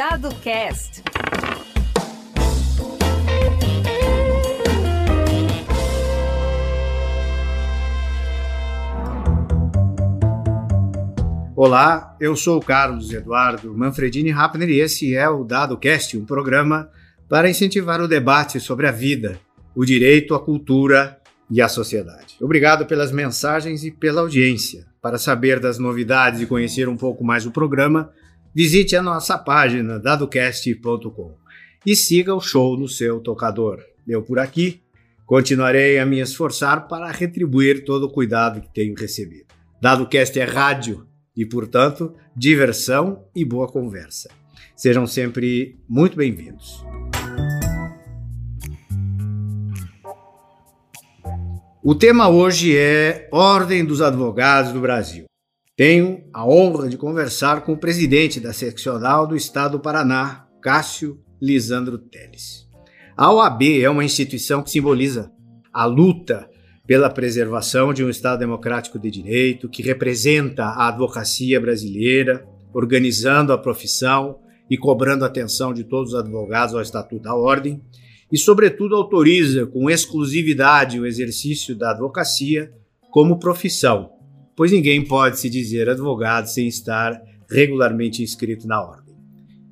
Dado Cast. Olá, eu sou o Carlos Eduardo Manfredini Rappner e esse é o Dado Cast, um programa para incentivar o debate sobre a vida, o direito, a cultura e a sociedade. Obrigado pelas mensagens e pela audiência. Para saber das novidades e conhecer um pouco mais o programa, visite a nossa página dadocast.com e siga o show no seu tocador. Eu por aqui continuarei a me esforçar para retribuir todo o cuidado que tenho recebido. DadoCast é rádio e, portanto, diversão e boa conversa. Sejam sempre muito bem-vindos. O tema hoje é Ordem dos Advogados do Brasil. Tenho a honra de conversar com o presidente da seccional do Estado do Paraná, Cássio Lisandro Teles. A OAB é uma instituição que simboliza a luta pela preservação de um Estado democrático de direito, que representa a advocacia brasileira, organizando a profissão e cobrando atenção de todos os advogados ao Estatuto da Ordem, e, sobretudo, autoriza com exclusividade o exercício da advocacia como profissão, pois ninguém pode se dizer advogado sem estar regularmente inscrito na Ordem.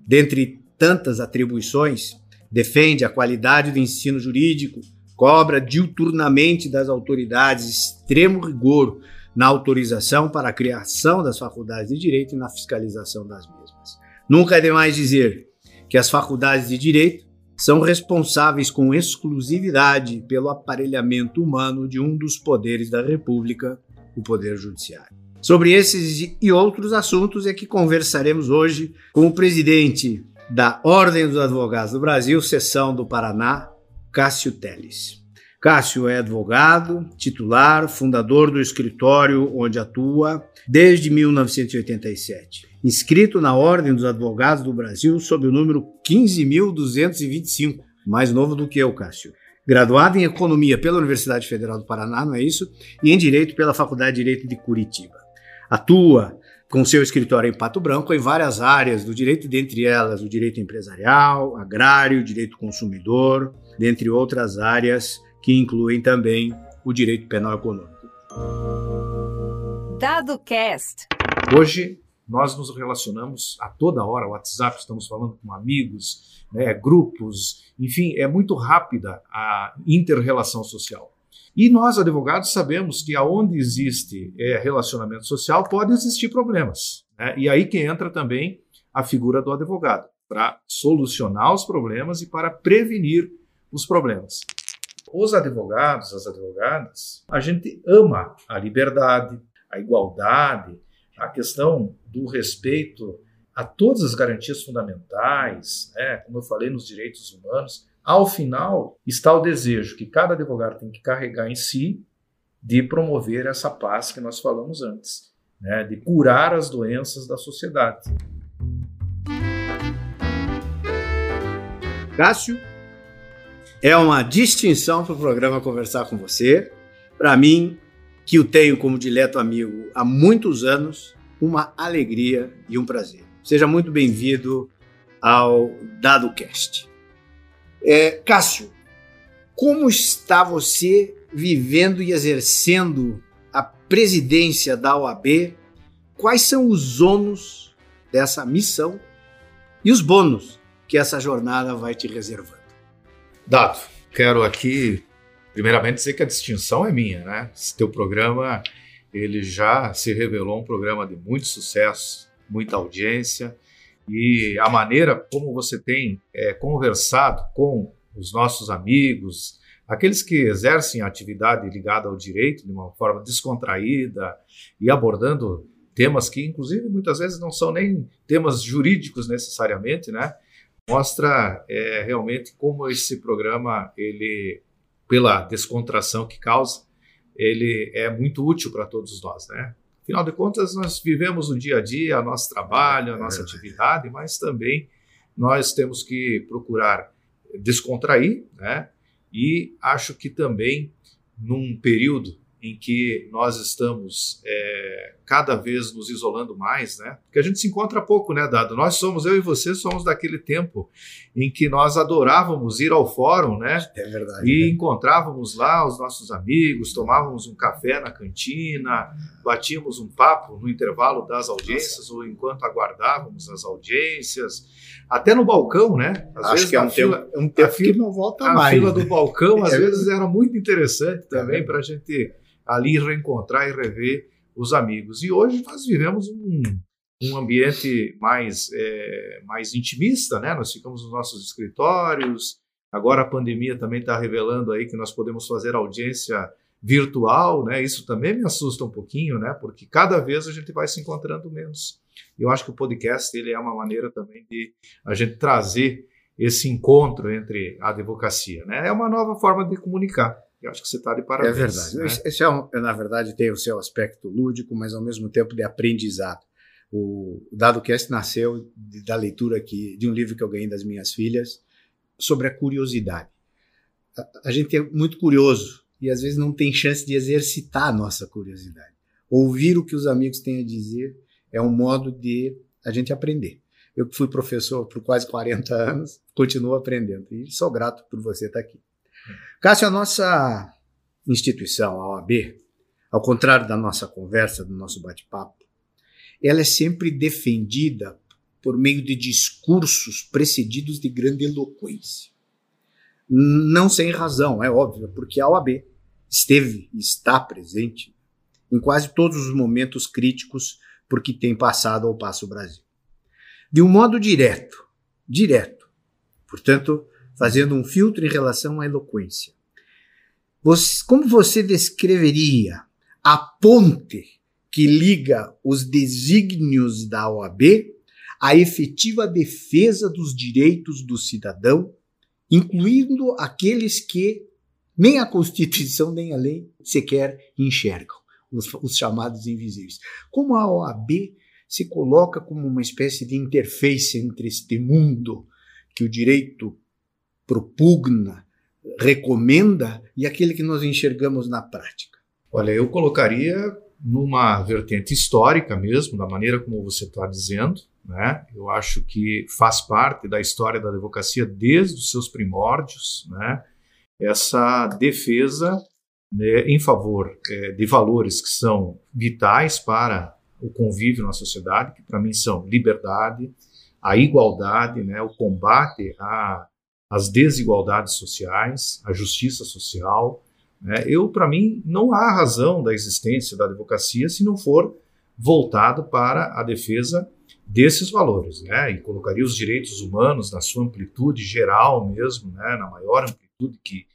Dentre tantas atribuições, defende a qualidade do ensino jurídico, cobra diuturnamente das autoridades extremo rigor na autorização para a criação das faculdades de direito e na fiscalização das mesmas. Nunca é demais dizer que as faculdades de direito são responsáveis com exclusividade pelo aparelhamento humano de um dos poderes da República, o Poder Judiciário. Sobre esses e outros assuntos é que conversaremos hoje com o presidente da Ordem dos Advogados do Brasil, seção do Paraná, Cássio Teles. Cássio é advogado, titular, fundador do escritório onde atua desde 1987. Inscrito na Ordem dos Advogados do Brasil sob o número 15.225, mais novo do que eu, Cássio. Graduado em Economia pela Universidade Federal do Paraná, não é isso? E em Direito pela Faculdade de Direito de Curitiba. Atua com seu escritório em Pato Branco em várias áreas do direito, dentre elas o direito empresarial, agrário, direito consumidor, dentre outras áreas que incluem também o direito penal econômico. Dado Cast. Hoje nós nos relacionamos a toda hora, WhatsApp, estamos falando com amigos, né, grupos, enfim, é muito rápida a interrelação social. E nós, advogados, sabemos que aonde existe é, relacionamento social pode existir problemas. Né? E aí que entra também a figura do advogado, para solucionar os problemas e para prevenir os problemas. Os advogados, as advogadas, a gente ama a liberdade, a igualdade, a questão do respeito a todas as garantias fundamentais, né, como eu falei, nos direitos humanos. Ao final, está o desejo que cada advogado tem que carregar em si de promover essa paz que nós falamos antes, né, de curar as doenças da sociedade. Cássio, é uma distinção para o programa conversar com você. Para mim, que o tenho como dileto amigo há muitos anos, uma alegria e um prazer. Seja muito bem-vindo ao DadoCast. É, Cássio, como está você vivendo e exercendo a presidência da OAB? Quais são os ônus dessa missão e os bônus que essa jornada vai te reservando? Dado, quero aqui primeiramente dizer que a distinção é minha, né? Esse teu programa, ele já se revelou um programa de muito sucesso, muita audiência e a maneira como você tem é, conversado com os nossos amigos, aqueles que exercem atividade ligada ao direito de uma forma descontraída e abordando temas que, inclusive, muitas vezes não são nem temas jurídicos necessariamente, né? mostra é, realmente como esse programa, ele, pela descontração que causa, ele é muito útil para todos nós, né? Afinal de contas, nós vivemos o dia a dia, o nosso trabalho, a nossa atividade, mas também nós temos que procurar descontrair, né? E acho que também num período em que nós estamos é, cada vez nos isolando mais, né? Porque a gente se encontra pouco, né, Dado? Nós somos, eu e você, somos daquele tempo em que nós adorávamos ir ao fórum, né? É verdade. E né? encontrávamos lá os nossos amigos, tomávamos um café na cantina, batíamos um papo no intervalo das audiências Nossa. ou enquanto aguardávamos as audiências, até no balcão, né? Às Acho vezes que é um, fila, tempo, um tempo fila, que não volta a mais. A fila né? do balcão, às é vezes, era muito interessante também é para a gente ali reencontrar e rever os amigos. E hoje nós vivemos um, um ambiente mais, é, mais intimista, né? Nós ficamos nos nossos escritórios. Agora a pandemia também está revelando aí que nós podemos fazer audiência virtual, né? Isso também me assusta um pouquinho, né? Porque cada vez a gente vai se encontrando menos. Eu acho que o podcast ele é uma maneira também de a gente trazer esse encontro entre a advocacia, né? É uma nova forma de comunicar. Eu acho que você está de parabéns. É verdade. Né? Esse é, um, na verdade, tem o seu aspecto lúdico, mas ao mesmo tempo de aprendizado. O DadoCast nasceu de, da leitura aqui de um livro que eu ganhei das minhas filhas sobre a curiosidade. A, a gente é muito curioso e às vezes não tem chance de exercitar a nossa curiosidade. Ouvir o que os amigos têm a dizer é um modo de a gente aprender. Eu que fui professor por quase 40 anos, continuo aprendendo e sou grato por você estar aqui. Cássio, a nossa instituição, a OAB, ao contrário da nossa conversa, do nosso bate-papo, ela é sempre defendida por meio de discursos precedidos de grande eloquência. Não sem razão, é óbvio, porque a OAB esteve e está presente em quase todos os momentos críticos por que tem passado ao passo Brasil. De um modo direto, direto, portanto, fazendo um filtro em relação à eloquência. Você, como você descreveria a ponte que liga os desígnios da OAB à efetiva defesa dos direitos do cidadão, incluindo aqueles que nem a Constituição nem a lei sequer enxergam, os, os chamados invisíveis? Como a OAB se coloca como uma espécie de interface entre este mundo que o direito propugna, recomenda e aquele que nós enxergamos na prática? Olha, eu colocaria numa vertente histórica mesmo, da maneira como você está dizendo. Né? Eu acho que faz parte da história da advocacia desde os seus primórdios, né? essa defesa né, em favor é, de valores que são vitais para o convívio na sociedade, que para mim são liberdade, a igualdade, né, o combate a as desigualdades sociais, a justiça social. Né? Eu, para mim, não há razão da existência da advocacia se não for voltado para a defesa desses valores, né? E colocaria os direitos humanos na sua amplitude geral mesmo, né? Na maior amplitude que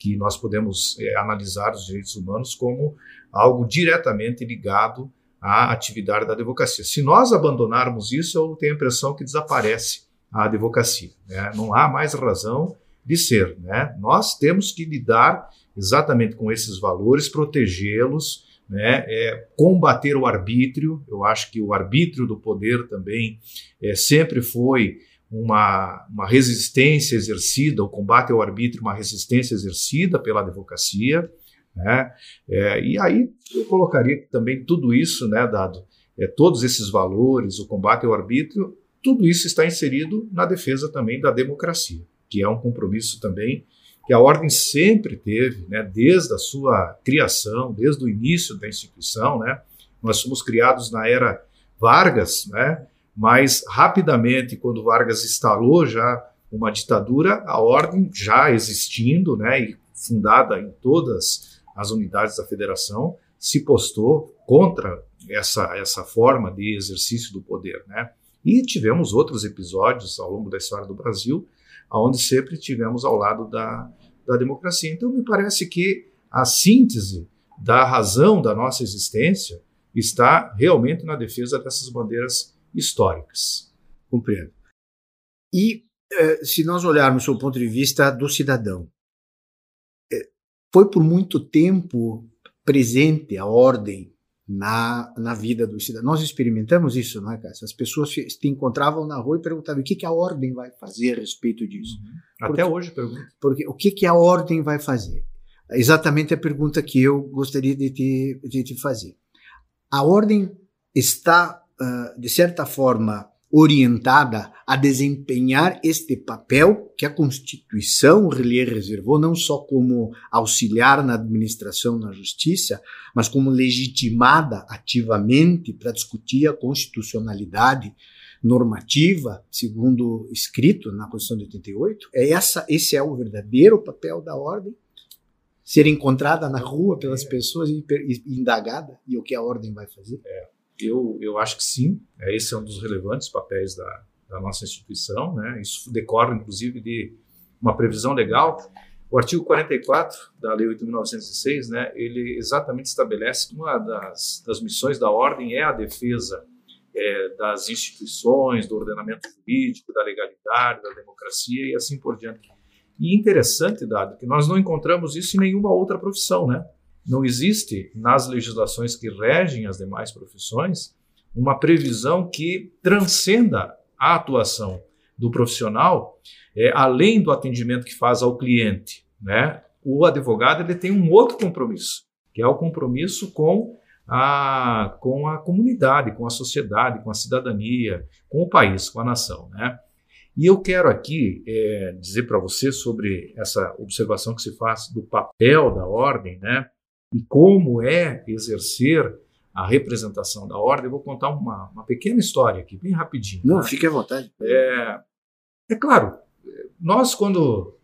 que nós podemos é, analisar os direitos humanos como algo diretamente ligado à atividade da advocacia. Se nós abandonarmos isso, eu tenho a impressão que desaparece a advocacia. Né? Não há mais razão de ser. Né? Nós temos que lidar exatamente com esses valores, protegê-los, né? é, combater o arbítrio. Eu acho que o arbítrio do poder também é, sempre foi uma, uma resistência exercida, o combate ao arbítrio, uma resistência exercida pela advocacia. Né? É, e aí eu colocaria também tudo isso, né, dado é, todos esses valores, o combate ao arbítrio, tudo isso está inserido na defesa também da democracia, que é um compromisso também que a ordem sempre teve, né, desde a sua criação, desde o início da instituição, né? Nós fomos criados na era Vargas, né? Mas rapidamente, quando Vargas instalou já uma ditadura, a ordem já existindo, né, e fundada em todas as unidades da federação, se postou contra essa essa forma de exercício do poder, né? E tivemos outros episódios ao longo da história do Brasil, onde sempre tivemos ao lado da, da democracia. Então, me parece que a síntese da razão da nossa existência está realmente na defesa dessas bandeiras históricas. Compreendo. E eh, se nós olharmos do ponto de vista do cidadão, eh, foi por muito tempo presente a ordem na, na vida do cidadão. Nós experimentamos isso, não é, Cássio? As pessoas se encontravam na rua e perguntavam o que, que a ordem vai fazer a respeito disso. Uhum. Até hoje pergunto. Porque o que, que a ordem vai fazer? exatamente a pergunta que eu gostaria de te, de te fazer. A ordem está, uh, de certa forma, orientada a desempenhar este papel que a Constituição lhe reservou, não só como auxiliar na administração na justiça, mas como legitimada ativamente para discutir a constitucionalidade normativa, segundo escrito na Constituição de 88. É essa, esse é o verdadeiro papel da ordem ser encontrada na rua pelas pessoas e, e indagada e o que a ordem vai fazer? É, eu, eu acho que sim. É, esse é um dos relevantes papéis da, da nossa instituição. Né? Isso decorre, inclusive, de uma previsão legal. O artigo 44 da Lei 8.906, né, ele exatamente estabelece que uma das, das missões da ordem é a defesa é, das instituições, do ordenamento jurídico, da legalidade, da democracia e assim por diante. E interessante, Dado, que nós não encontramos isso em nenhuma outra profissão, né? Não existe nas legislações que regem as demais profissões uma previsão que transcenda a atuação do profissional, é, além do atendimento que faz ao cliente, né? O advogado ele tem um outro compromisso, que é o compromisso com a, com a comunidade, com a sociedade, com a cidadania, com o país, com a nação, né? E eu quero aqui é, dizer para você sobre essa observação que se faz do papel da ordem, né? E como é exercer a representação da ordem. Eu vou contar uma, uma pequena história aqui, bem rapidinho. Não, né? fique à vontade. É, é claro, nós quando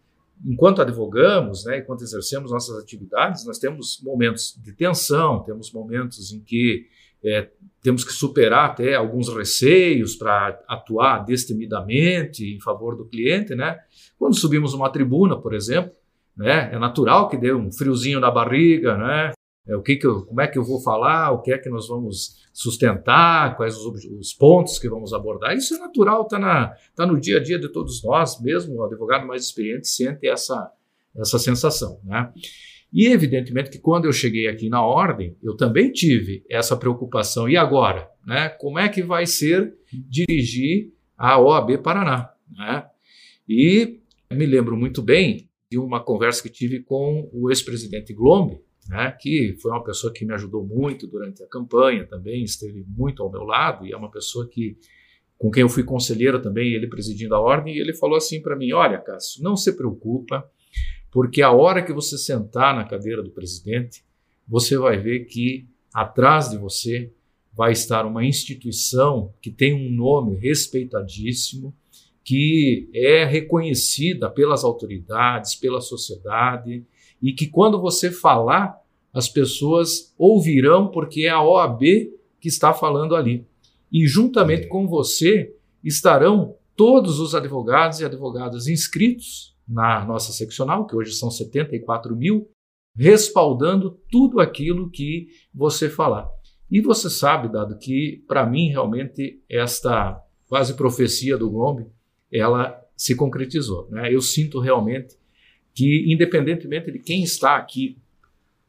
enquanto advogamos, né, enquanto exercemos nossas atividades, nós temos momentos de tensão, temos momentos em que é, temos que superar até alguns receios para atuar destemidamente em favor do cliente, né? Quando subimos uma tribuna, por exemplo, né, é natural que dê um friozinho na barriga, né? É, o que que eu, como é que eu vou falar, o que é que nós vamos sustentar, quais os, os pontos que vamos abordar. Isso é natural, está tá no dia a dia de todos nós, mesmo o advogado mais experiente sente essa, essa sensação. Né? E evidentemente que quando eu cheguei aqui na ordem, eu também tive essa preocupação. E agora? Né? Como é que vai ser dirigir a OAB Paraná? Né? E me lembro muito bem de uma conversa que tive com o ex-presidente Glombe, né, que foi uma pessoa que me ajudou muito durante a campanha também, esteve muito ao meu lado e é uma pessoa que com quem eu fui conselheiro também, ele presidindo a ordem, e ele falou assim para mim: Olha, Cássio, não se preocupa, porque a hora que você sentar na cadeira do presidente, você vai ver que atrás de você vai estar uma instituição que tem um nome respeitadíssimo, que é reconhecida pelas autoridades, pela sociedade, e que quando você falar, as pessoas ouvirão porque é a OAB que está falando ali. E juntamente com você estarão todos os advogados e advogadas inscritos na nossa seccional, que hoje são 74 mil, respaldando tudo aquilo que você falar. E você sabe, dado que, para mim, realmente, esta quase profecia do Gombe, ela se concretizou. Né? Eu sinto realmente que, independentemente de quem está aqui,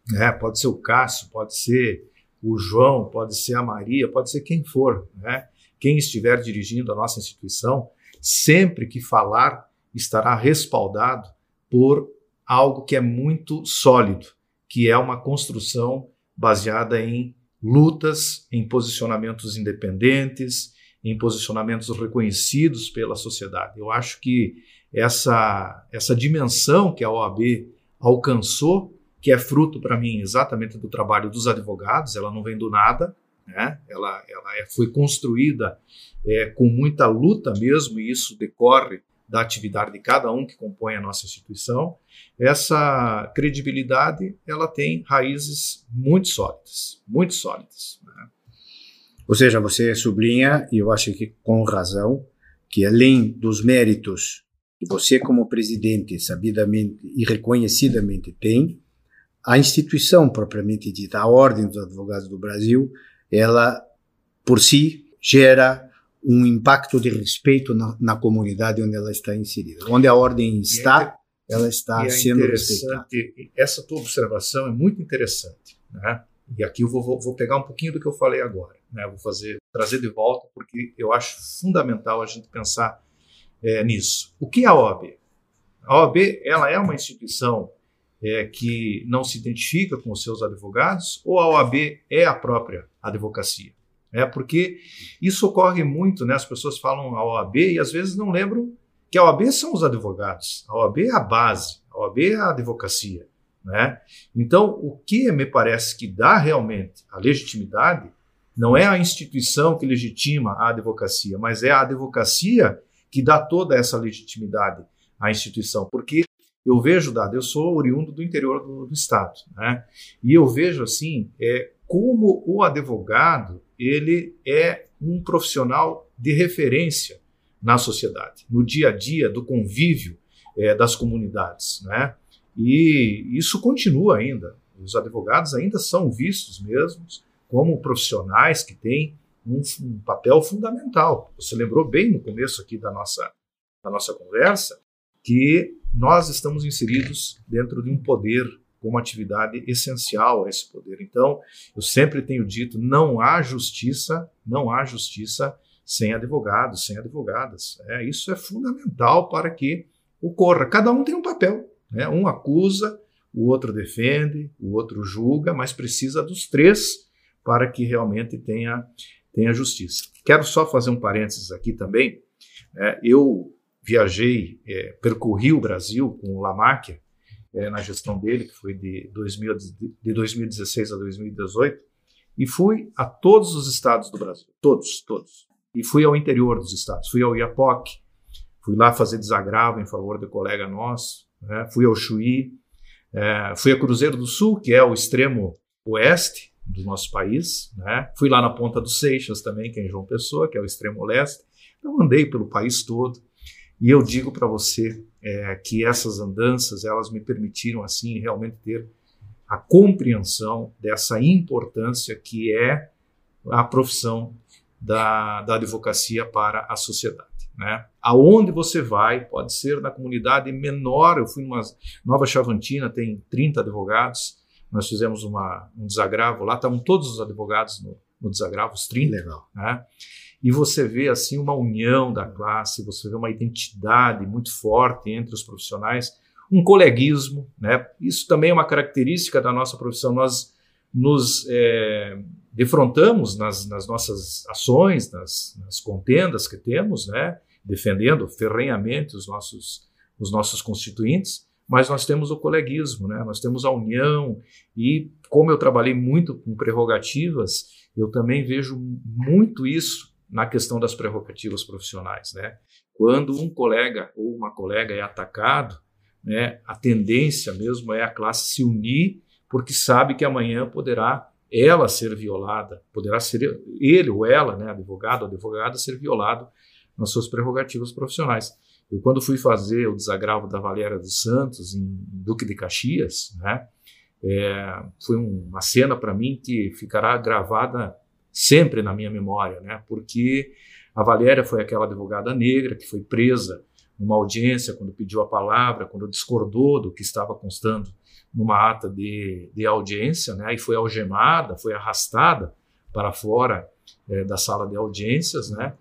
né, pode ser o Cássio, pode ser o João, pode ser a Maria, pode ser quem for, né, quem estiver dirigindo a nossa instituição, sempre que falar estará respaldado por algo que é muito sólido, que é uma construção baseada em lutas, em posicionamentos independentes, em posicionamentos reconhecidos pela sociedade. Eu acho que essa, essa dimensão que a OAB alcançou, que é fruto para mim exatamente do trabalho dos advogados, ela não vem do nada, né? ela, ela é, foi construída é, com muita luta mesmo, e isso decorre da atividade de cada um que compõe a nossa instituição, essa credibilidade ela tem raízes muito sólidas, muito sólidas. Ou seja, você sublinha, e eu acho que com razão, que além dos méritos que você como presidente sabidamente e reconhecidamente tem, a instituição propriamente dita, a Ordem dos Advogados do Brasil, ela por si gera um impacto de respeito na, na, comunidade onde ela está inserida. Onde a ordem está, é, ela está é sendo respeitada. Essa tua observação é muito interessante, né? E aqui eu vou, vou, pegar um pouquinho do que eu falei agora, né? Vou fazer trazer de volta porque eu acho fundamental a gente pensar é, nisso. O que é a OAB? A OAB ela é uma instituição é, que não se identifica com os seus advogados ou a OAB é a própria advocacia? É porque isso ocorre muito, né? As pessoas falam a OAB e às vezes não lembram que a OAB são os advogados, a OAB é a base, a OAB é a advocacia, né? Então, o que me parece que dá realmente a legitimidade não é a instituição que legitima a advocacia, mas é a advocacia que dá toda essa legitimidade à instituição, porque eu vejo, Dado, eu sou oriundo do interior do, do estado, né? E eu vejo assim, é, como o advogado ele é um profissional de referência na sociedade, no dia a dia do convívio é, das comunidades, né? E isso continua ainda. Os advogados ainda são vistos mesmos como profissionais que têm um, um papel fundamental. Você lembrou bem no começo aqui da nossa, da nossa conversa que nós estamos inseridos dentro de um poder com uma atividade essencial a esse poder. Então, eu sempre tenho dito, não há justiça, não há justiça sem advogados, sem advogadas. É, isso é fundamental para que ocorra. Cada um tem um papel. Né? Um acusa, o outro defende, o outro julga, mas precisa dos três para que realmente tenha, tenha justiça. Quero só fazer um parênteses aqui também. É, eu viajei, é, percorri o Brasil com o Lamáquia, é, na gestão dele, que foi de, 2000, de 2016 a 2018, e fui a todos os estados do Brasil, todos, todos. E fui ao interior dos estados, fui ao Iapoque, fui lá fazer desagravo em favor do colega nosso, né? fui ao Chuí, é, fui a Cruzeiro do Sul, que é o extremo oeste, do nosso país. Né? Fui lá na Ponta dos Seixas também, que é em João Pessoa, que é o extremo leste. Então andei pelo país todo e eu digo para você é, que essas andanças elas me permitiram assim realmente ter a compreensão dessa importância que é a profissão da, da advocacia para a sociedade. Né? Aonde você vai, pode ser na comunidade menor. Eu fui numa Nova Chavantina, tem 30 advogados, nós fizemos uma, um desagravo lá, estavam todos os advogados no, no desagravo, os 30. Legal. Né? E você vê assim uma união da classe, você vê uma identidade muito forte entre os profissionais, um coleguismo. Né? Isso também é uma característica da nossa profissão. Nós nos é, defrontamos nas, nas, nossas ações, nas, nas, contendas que temos, né? defendendo ferrenhamente os nossos, os nossos constituintes, mas nós temos o coleguismo, né? nós temos a união, e como eu trabalhei muito com prerrogativas, eu também vejo muito isso na questão das prerrogativas profissionais. Né? Quando um colega ou uma colega é atacado, né, a tendência mesmo é a classe se unir, porque sabe que amanhã poderá ela ser violada, poderá ser ele ou ela, né, advogado ou advogada, ser violado nas suas prerrogativas profissionais. Eu, quando fui fazer o desagravo da Valéria dos Santos, em Duque de Caxias, né, é, foi uma cena para mim que ficará gravada sempre na minha memória, né, porque a Valéria foi aquela advogada negra que foi presa numa audiência quando pediu a palavra, quando discordou do que estava constando numa ata de, de audiência, né, e foi algemada, foi arrastada para fora é, da sala de audiências, né,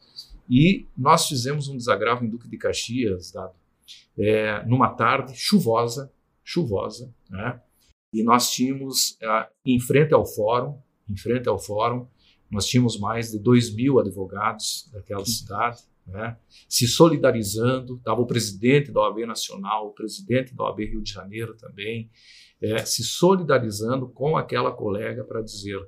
e nós fizemos um desagravo em Duque de Caxias, dado, é, numa tarde chuvosa, chuvosa, né? E nós tínhamos, é, em frente ao fórum, em frente ao fórum, nós tínhamos mais de 2 mil advogados daquela cidade, né? se solidarizando. Estava o presidente da OAB Nacional, o presidente da OAB Rio de Janeiro também, é, se solidarizando com aquela colega para dizer: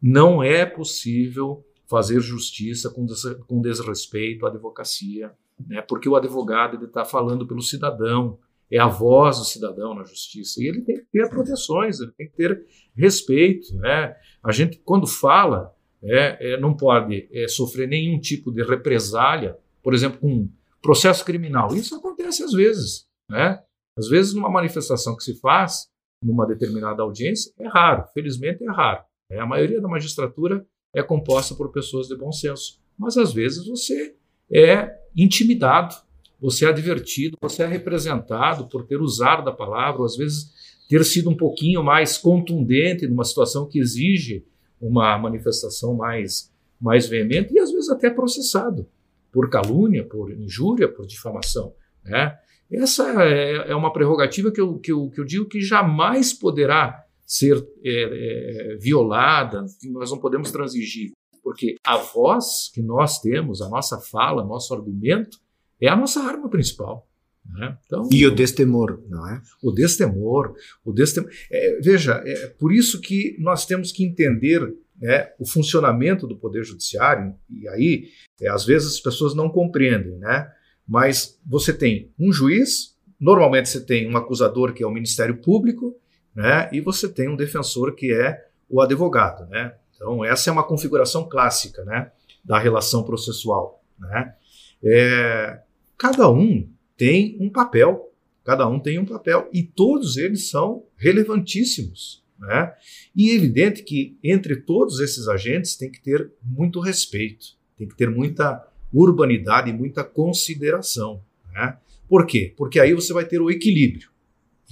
não é possível fazer justiça com, des com desrespeito à advocacia, né? porque o advogado está falando pelo cidadão, é a voz do cidadão na justiça, e ele tem que ter proteções, ele tem que ter respeito. Né? A gente, quando fala, é, é, não pode é, sofrer nenhum tipo de represália, por exemplo, com processo criminal. Isso acontece às vezes. Né? Às vezes, numa manifestação que se faz, numa determinada audiência, é raro, felizmente é raro. É, a maioria da magistratura é composta por pessoas de bom senso. Mas às vezes você é intimidado, você é advertido, você é representado por ter usado da palavra, ou às vezes ter sido um pouquinho mais contundente numa situação que exige uma manifestação mais, mais veemente e às vezes até processado por calúnia, por injúria, por difamação. Né? Essa é, é, uma prerrogativa que eu, que, eu, que eu digo que jamais poderá ser é, é, violada, nós não podemos transigir, porque a voz que nós temos, a nossa fala, nosso argumento, é a nossa arma principal. Né? Então, e o destemor, não é? O destemor. O destemor. É, veja, é por isso que nós temos que entender né, o funcionamento do Poder Judiciário, e aí, é, às vezes, as pessoas não compreendem, né? Mas você tem um juiz, normalmente você tem um acusador, que é o Ministério Público, né? E você tem um defensor, que é o advogado, né? Então, essa é uma configuração clássica, né? Da relação processual, né? É, cada um tem um papel, cada um tem um papel, e todos eles são relevantíssimos, né? E é evidente que entre todos esses agentes tem que ter muito respeito, tem que ter muita urbanidade e muita consideração. Né? Por quê? Porque aí você vai ter o equilíbrio.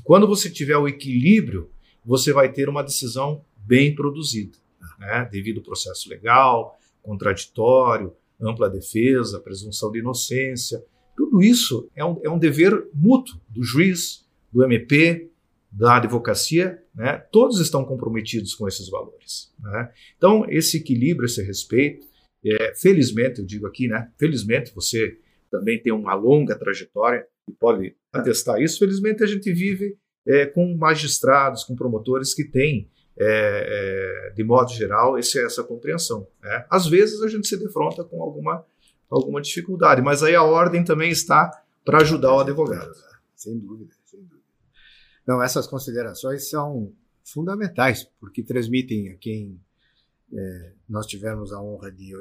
Quando você tiver o equilíbrio, você vai ter uma decisão bem produzida, né? devido ao processo legal, contraditório, ampla defesa, presunção de inocência. Tudo isso é um, é um dever mútuo do juiz, do MP, da advocacia, né? todos estão comprometidos com esses valores. Né? Então, esse equilíbrio, esse respeito, é, felizmente, eu digo aqui, né? felizmente você também tem uma longa trajetória e pode atestar isso. Felizmente, a gente vive é, com magistrados, com promotores que têm, é, é de modo geral, esse, essa compreensão. Né? Às vezes, a gente se defronta com alguma, alguma dificuldade, mas aí a ordem também está para ajudar o advogado. Sem dúvida. Não, essas considerações são fundamentais, porque transmitem a quem é, nós tivemos a honra de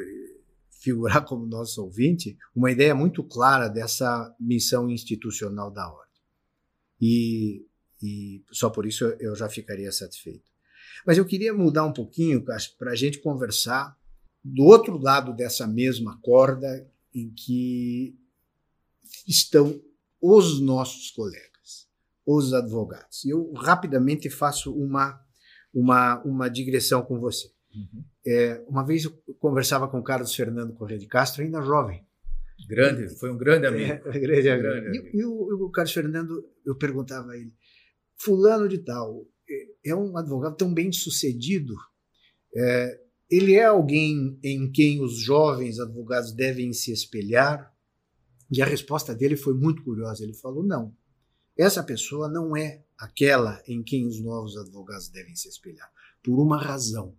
figurar como nosso ouvinte uma ideia muito clara dessa missão institucional da ordem. E, e só por isso eu já ficaria satisfeito. Mas eu queria mudar um pouquinho para a gente conversar do outro lado dessa mesma corda em que estão os nossos colegas os advogados. Eu rapidamente faço uma, uma, uma digressão com você. Uhum. É, uma vez eu conversava com o Carlos Fernando Corrêa de Castro, ainda jovem. Grande, foi um grande amigo. É, grande amigo. Grande amigo. E, e, o, o, Carlos Fernando, eu perguntava a ele, fulano de tal, é, é um advogado tão bem sucedido, é, ele é alguém em quem os jovens advogados devem se espelhar? E a resposta dele foi muito curiosa. Ele falou: não, essa pessoa não é aquela em quem os novos advogados devem se espelhar, por uma razão.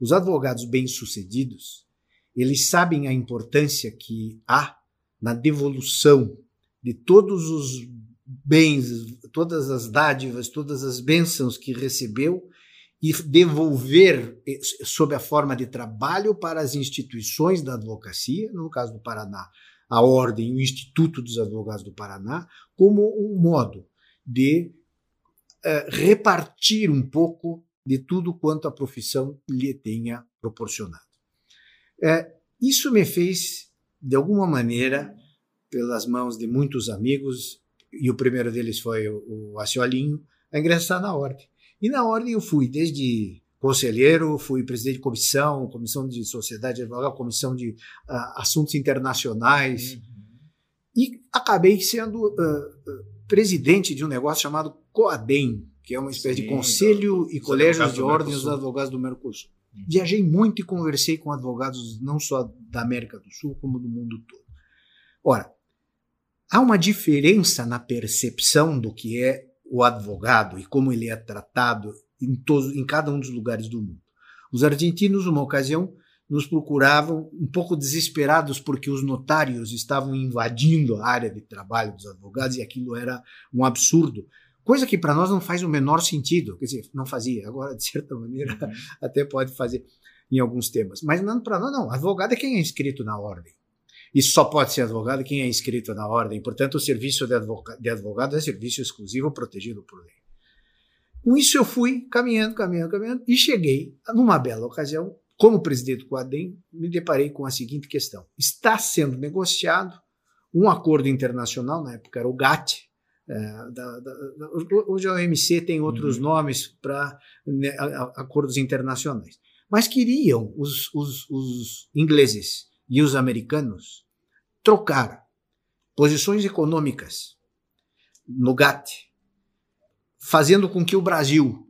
Os advogados bem-sucedidos, eles sabem a importância que há na devolução de todos os bens, todas as dádivas, todas as bênçãos que recebeu e devolver eh, sob a forma de trabalho para as instituições da advocacia, no caso do Paraná, a Ordem, o Instituto dos Advogados do Paraná, como um modo de uh, repartir um pouco de tudo quanto a profissão lhe tenha proporcionado. Uh, isso me fez, de alguma maneira, pelas mãos de muitos amigos, e o primeiro deles foi o, o Aciolinho, a ingressar na Ordem. E na Ordem eu fui desde conselheiro, fui presidente de comissão, comissão de sociedade advogada, comissão de uh, assuntos internacionais, uhum. e acabei sendo uh, presidente de um negócio chamado COADEM, que é uma espécie Sim, de conselho e colégios de ordens dos advogados do Mercosul. Uhum. Viajei muito e conversei com advogados não só da América do Sul, como do mundo todo. Ora, há uma diferença na percepção do que é o advogado e como ele é tratado em, todos, em cada um dos lugares do mundo. Os argentinos, numa ocasião, nos procuravam um pouco desesperados porque os notários estavam invadindo a área de trabalho dos advogados e aquilo era um absurdo. Coisa que para nós não faz o menor sentido. Quer dizer, não fazia, agora de certa maneira uhum. até pode fazer em alguns temas. Mas não para nós, não. Advogado é quem é inscrito na ordem. E só pode ser advogado quem é inscrito na ordem. Portanto, o serviço de advogado, de advogado é serviço exclusivo protegido por lei. Com isso eu fui caminhando, caminhando, caminhando e cheguei numa bela ocasião, como presidente do ADEM, me deparei com a seguinte questão: está sendo negociado um acordo internacional, na época era o GATT, é, da, da, hoje a OMC tem outros uhum. nomes para né, acordos internacionais, mas queriam os, os, os ingleses e os americanos trocar posições econômicas no GATT, fazendo com que o Brasil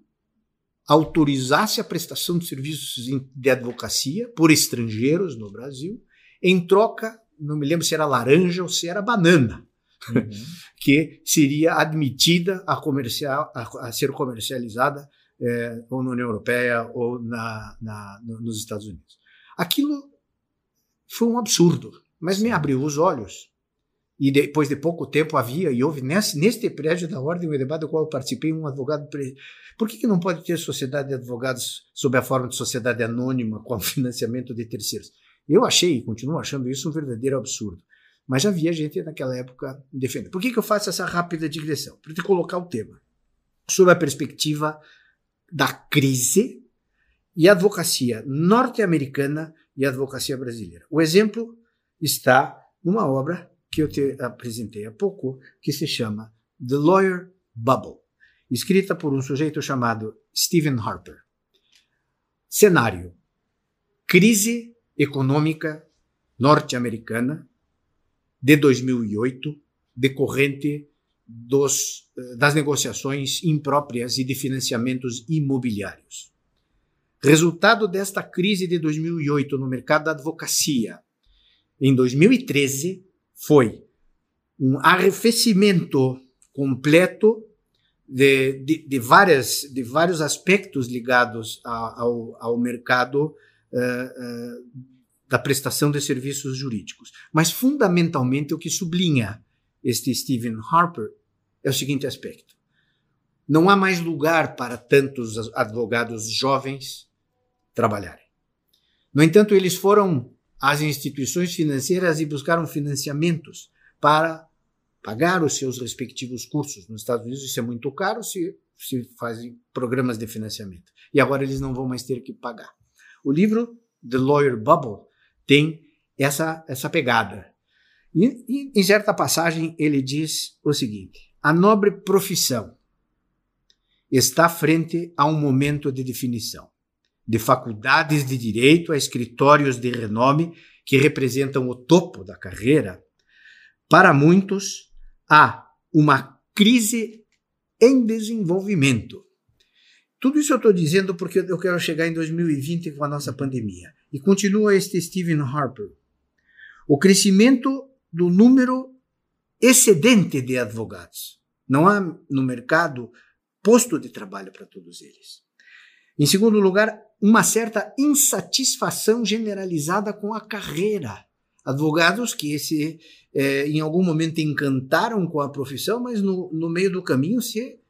autorizasse a prestação de serviços de advocacia por estrangeiros no Brasil, em troca, não me lembro se era laranja ou se era banana, uhum. que seria admitida a, comercial, a, a ser comercializada é, ou na União Europeia ou na, na, nos Estados Unidos. Aquilo foi um absurdo, mas me abriu os olhos. E depois de pouco tempo havia, e houve nesse, neste prédio da Ordem, o debate do qual eu participei, um advogado. Por que, que não pode ter sociedade de advogados sob a forma de sociedade anônima com financiamento de terceiros? Eu achei, e continuo achando isso um verdadeiro absurdo. Mas havia gente naquela época defendendo. Por que, que eu faço essa rápida digressão? Para te colocar o tema. Sob a perspectiva da crise e advocacia norte-americana e advocacia brasileira. O exemplo está numa obra que eu te apresentei há pouco, que se chama The Lawyer Bubble, escrita por um sujeito chamado Stephen Harper. Cenário: crise econômica norte-americana de 2008, decorrente dos, eh, das negociações impróprias e de financiamentos imobiliários. Resultado desta crise de 2008 no mercado da advocacia, em 2013, foi um arrefecimento completo de, de, de, várias, de vários aspectos ligados a, ao, ao mercado uh, uh, da prestação de serviços jurídicos. Mas, fundamentalmente, o que sublinha este Stephen Harper é o seguinte aspecto: não há mais lugar para tantos advogados jovens trabalharem. No entanto, eles foram às instituições financeiras e buscaram financiamentos para pagar os seus respectivos cursos. Nos Estados Unidos isso é muito caro se, se fazem programas de financiamento. E agora eles não vão mais ter que pagar. O livro The Lawyer Bubble tem essa, essa pegada. E, e em certa passagem ele diz o seguinte: a nobre profissão está frente a um momento de definição de faculdades de direito a escritórios de renome que representam o topo da carreira, para muitos há uma crise em desenvolvimento. Tudo isso eu estou dizendo porque eu quero chegar em 2020 com a nossa pandemia. E continua este Stephen Harper. O crescimento do número excedente de advogados. Não há no mercado posto de trabalho para todos eles. Em segundo lugar, uma certa insatisfação generalizada com a carreira. Advogados que esse, é, em algum momento encantaram com a profissão, mas no, no meio do caminho se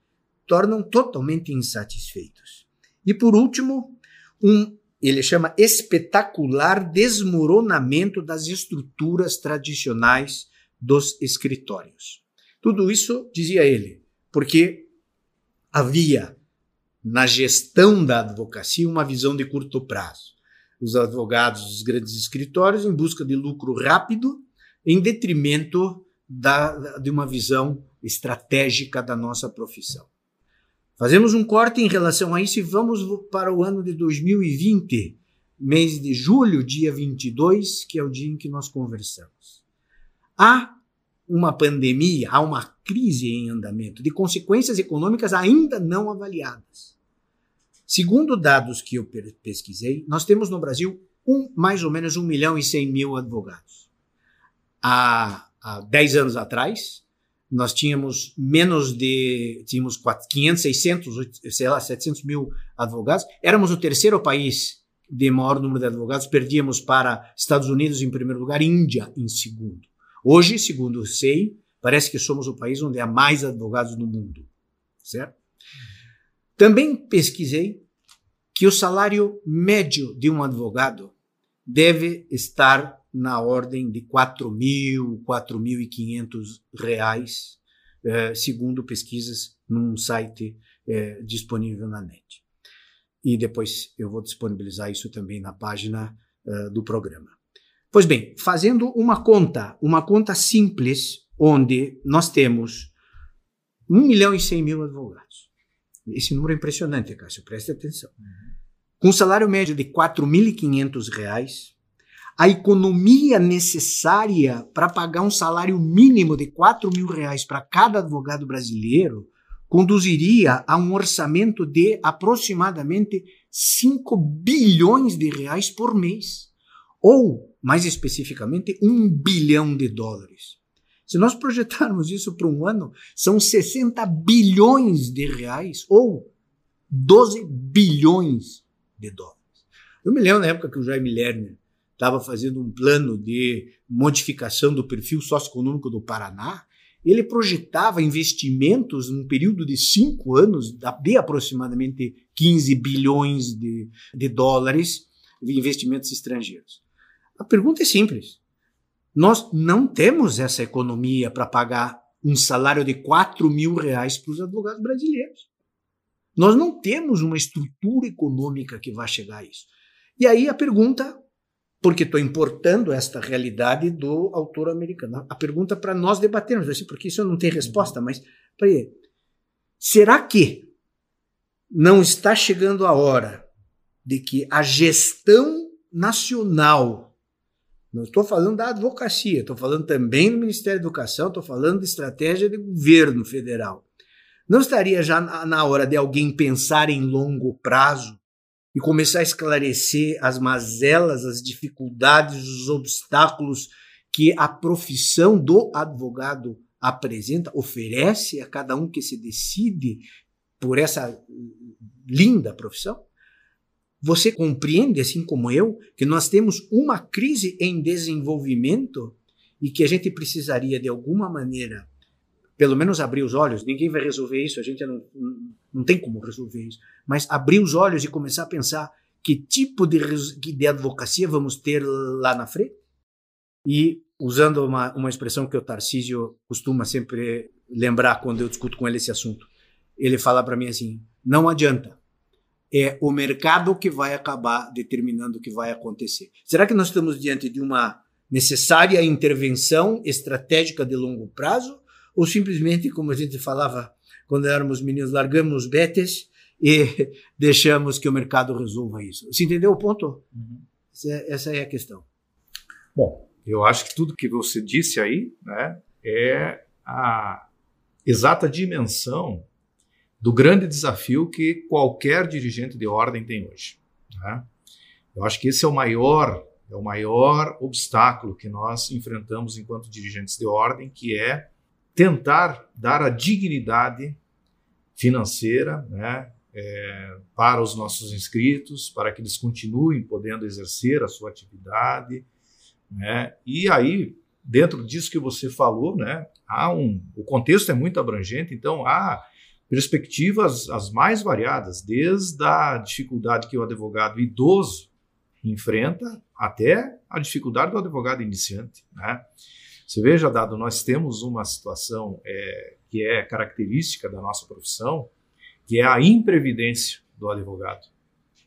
tornam totalmente insatisfeitos. E por último, um, ele chama espetacular desmoronamento das estruturas tradicionais dos escritórios. Tudo isso, dizia ele, porque havia na gestão da advocacia uma visão de curto prazo. Os advogados dos grandes escritórios em busca de lucro rápido, em detrimento da, de uma visão estratégica da nossa profissão. Fazemos um corte em relação a isso e vamos para o ano de 2020, mês de julho, dia 22, que é o dia em que nós conversamos. Há uma pandemia, há uma crise em andamento, de consequências econômicas ainda não avaliadas. Segundo dados que eu pesquisei, nós temos no Brasil um, mais ou menos 1 milhão e 100 mil advogados. Há, há 10 anos atrás, nós tínhamos menos de tínhamos 500, 600, sei lá, 700 mil advogados. Éramos o terceiro país de maior número de advogados, perdíamos para Estados Unidos em primeiro lugar Índia em segundo. Hoje, segundo o SEI, parece que somos o país onde há mais advogados no mundo, certo? Também pesquisei que o salário médio de um advogado deve estar na ordem de 4 mil, 4.500 reais, eh, segundo pesquisas num site eh, disponível na net. E depois eu vou disponibilizar isso também na página eh, do programa. Pois bem, fazendo uma conta, uma conta simples, onde nós temos 1 milhão e 100 mil advogados. Esse número é impressionante, Cássio, preste atenção. Com um salário médio de R$ 4.500, a economia necessária para pagar um salário mínimo de 4 mil reais para cada advogado brasileiro conduziria a um orçamento de aproximadamente 5 bilhões de reais por mês, ou, mais especificamente, 1 bilhão de dólares. Se nós projetarmos isso para um ano, são 60 bilhões de reais, ou 12 bilhões de dólares. Eu me lembro na época que o Jaime Lerner estava fazendo um plano de modificação do perfil socioeconômico do Paraná, ele projetava investimentos num período de cinco anos de aproximadamente 15 bilhões de, de dólares de investimentos estrangeiros. A pergunta é simples. Nós não temos essa economia para pagar um salário de 4 mil reais para os advogados brasileiros. Nós não temos uma estrutura econômica que vá chegar a isso. E aí a pergunta porque estou importando esta realidade do autor americano. A pergunta para nós debatermos, assim, porque isso não tem resposta, mas peraí, será que não está chegando a hora de que a gestão nacional, não estou falando da advocacia, estou falando também do Ministério da Educação, estou falando de estratégia de governo federal, não estaria já na hora de alguém pensar em longo prazo e começar a esclarecer as mazelas, as dificuldades, os obstáculos que a profissão do advogado apresenta, oferece a cada um que se decide por essa linda profissão? Você compreende, assim como eu, que nós temos uma crise em desenvolvimento e que a gente precisaria, de alguma maneira, pelo menos abrir os olhos. Ninguém vai resolver isso, a gente não, não tem como resolver isso. Mas abrir os olhos e começar a pensar que tipo de, de advocacia vamos ter lá na frente. E usando uma, uma expressão que o Tarcísio costuma sempre lembrar quando eu discuto com ele esse assunto, ele fala para mim assim: não adianta. É o mercado que vai acabar determinando o que vai acontecer. Será que nós estamos diante de uma necessária intervenção estratégica de longo prazo ou simplesmente, como a gente falava quando éramos meninos, largamos os betes e deixamos que o mercado resolva isso. Você entendeu o ponto? Uhum. Essa é a questão. Bom, eu acho que tudo que você disse aí né, é a exata dimensão do grande desafio que qualquer dirigente de ordem tem hoje. Né? Eu acho que esse é o maior é o maior obstáculo que nós enfrentamos enquanto dirigentes de ordem, que é tentar dar a dignidade financeira né, é, para os nossos inscritos, para que eles continuem podendo exercer a sua atividade. Né? E aí, dentro disso que você falou, né, há um, o contexto é muito abrangente, então há perspectivas as mais variadas, desde a dificuldade que o advogado idoso enfrenta até a dificuldade do advogado iniciante. Né? Você veja, Dado, nós temos uma situação é, que é característica da nossa profissão, que é a imprevidência do advogado.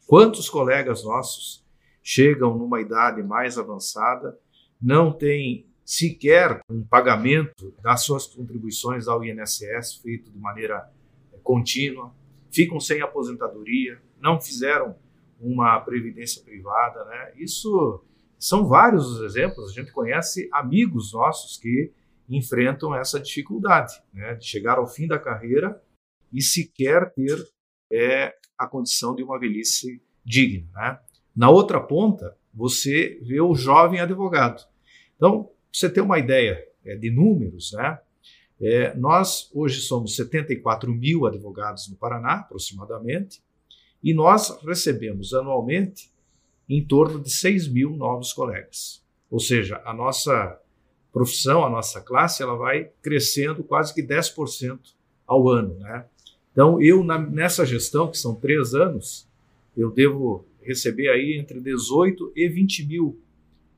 Quantos colegas nossos chegam numa idade mais avançada, não têm sequer um pagamento das suas contribuições ao INSS feito de maneira é, contínua, ficam sem aposentadoria, não fizeram uma previdência privada, né? Isso são vários os exemplos, a gente conhece amigos nossos que enfrentam essa dificuldade né, de chegar ao fim da carreira e sequer ter é, a condição de uma velhice digna. Né? Na outra ponta, você vê o jovem advogado. Então, você ter uma ideia é, de números, né? É, nós hoje somos 74 mil advogados no Paraná, aproximadamente, e nós recebemos anualmente em torno de 6 mil novos colegas. Ou seja, a nossa profissão, a nossa classe, ela vai crescendo quase que 10% ao ano. Né? Então, eu, na, nessa gestão, que são três anos, eu devo receber aí entre 18 e 20 mil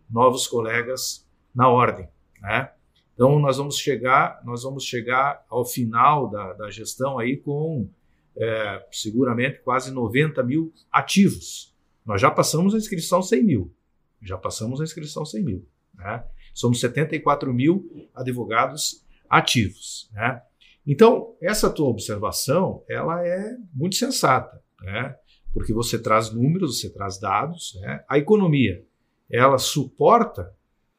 novos colegas na ordem. Né? Então, nós vamos chegar, nós vamos chegar ao final da, da gestão aí com é, seguramente quase 90 mil ativos. Nós já passamos a inscrição 100 mil. Já passamos a inscrição 100 mil. Né? Somos 74 mil advogados ativos. Né? Então, essa tua observação ela é muito sensata, né? porque você traz números, você traz dados. Né? A economia ela suporta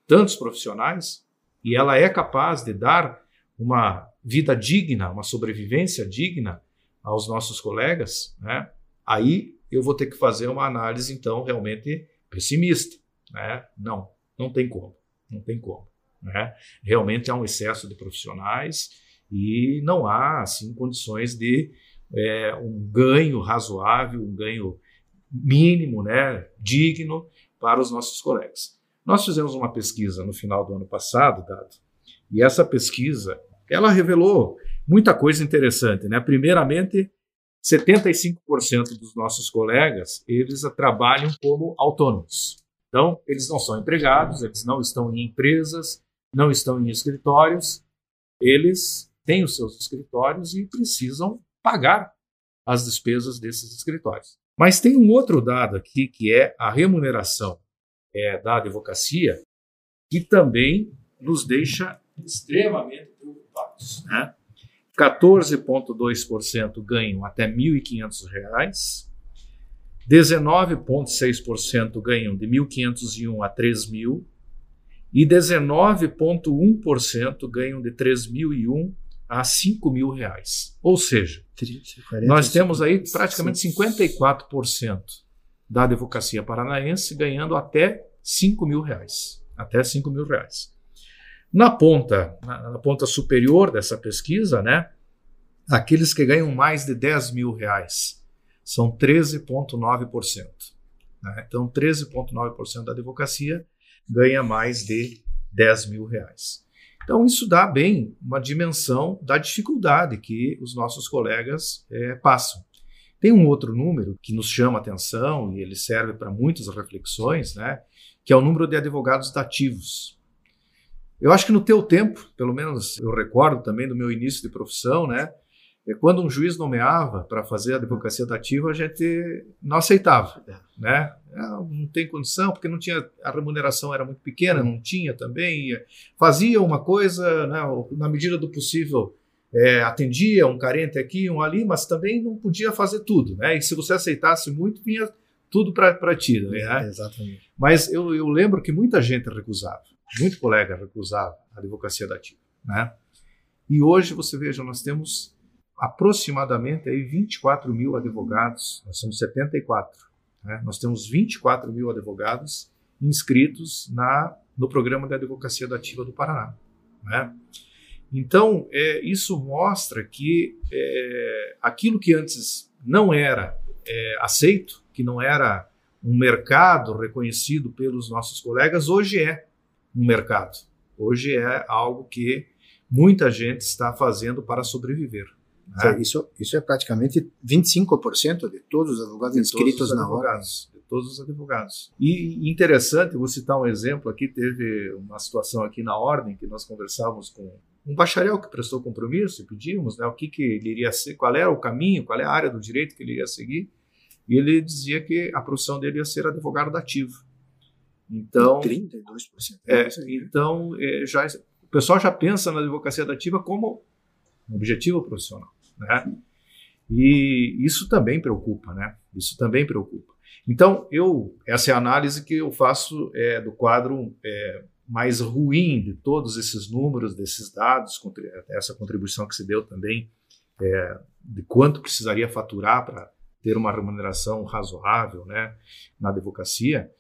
tantos profissionais e ela é capaz de dar uma vida digna, uma sobrevivência digna aos nossos colegas, né? aí eu vou ter que fazer uma análise, então, realmente pessimista. Né? Não, não tem como, não tem como. Né? Realmente há um excesso de profissionais e não há, assim, condições de é, um ganho razoável, um ganho mínimo, né, digno para os nossos colegas. Nós fizemos uma pesquisa no final do ano passado, Dado, e essa pesquisa ela revelou muita coisa interessante. Né? Primeiramente, 75% dos nossos colegas eles trabalham como autônomos. Então, eles não são empregados, eles não estão em empresas, não estão em escritórios, eles têm os seus escritórios e precisam pagar as despesas desses escritórios. Mas tem um outro dado aqui que é a remuneração é, da advocacia, que também nos deixa extremamente preocupados. Né? 14,2% ganham até R$ 1.500, 19,6% ganham de 1.501 a 3.000 e 19,1% ganham de 3.001 a 5 mil reais. Ou seja, 30, nós temos aí praticamente 54% da advocacia paranaense ganhando até 5 mil reais. Até 5 mil reais. Na ponta, na, na ponta superior dessa pesquisa, né, aqueles que ganham mais de 10 mil reais são 13,9%. Né? Então, 13,9% da advocacia ganha mais de 10 mil reais. Então, isso dá bem uma dimensão da dificuldade que os nossos colegas é, passam. Tem um outro número que nos chama a atenção e ele serve para muitas reflexões, né, que é o número de advogados dativos. Eu acho que no teu tempo, pelo menos eu recordo também do meu início de profissão, né, quando um juiz nomeava para fazer a advocacia dativa, a gente não aceitava, né? É, não tem condição, porque não tinha a remuneração era muito pequena, não tinha também. Fazia uma coisa, né, na medida do possível, é, atendia um carente aqui, um ali, mas também não podia fazer tudo, né? E se você aceitasse muito, vinha tudo para ti, né? É, exatamente. Mas eu, eu lembro que muita gente recusava, muito colega recusava a advocacia dativa, né? E hoje você veja, nós temos aproximadamente aí 24 mil advogados, nós somos 74, né? nós temos 24 mil advogados inscritos na, no programa de advocacia dativa do Paraná. Né? Então, é, isso mostra que é, aquilo que antes não era é, aceito, que não era um mercado reconhecido pelos nossos colegas, hoje é um mercado. Hoje é algo que muita gente está fazendo para sobreviver. Né? Isso, isso é praticamente 25% de todos os advogados de inscritos na ordem. De todos os advogados. E interessante, vou citar um exemplo aqui, teve uma situação aqui na ordem que nós conversávamos com um bacharel que prestou compromisso e pedimos né, o que, que ele iria ser, qual era o caminho, qual é a área do direito que ele iria seguir. E ele dizia que a profissão dele ia ser advogado dativo. Então, 32%. É, então, é, já, o pessoal já pensa na advocacia dativa como um objetivo profissional. Né? E isso também preocupa, né? Isso também preocupa. Então, eu essa é a análise que eu faço é, do quadro é, mais ruim de todos esses números, desses dados, essa contribuição que se deu também é, de quanto precisaria faturar para ter uma remuneração razoável, né, na advocacia.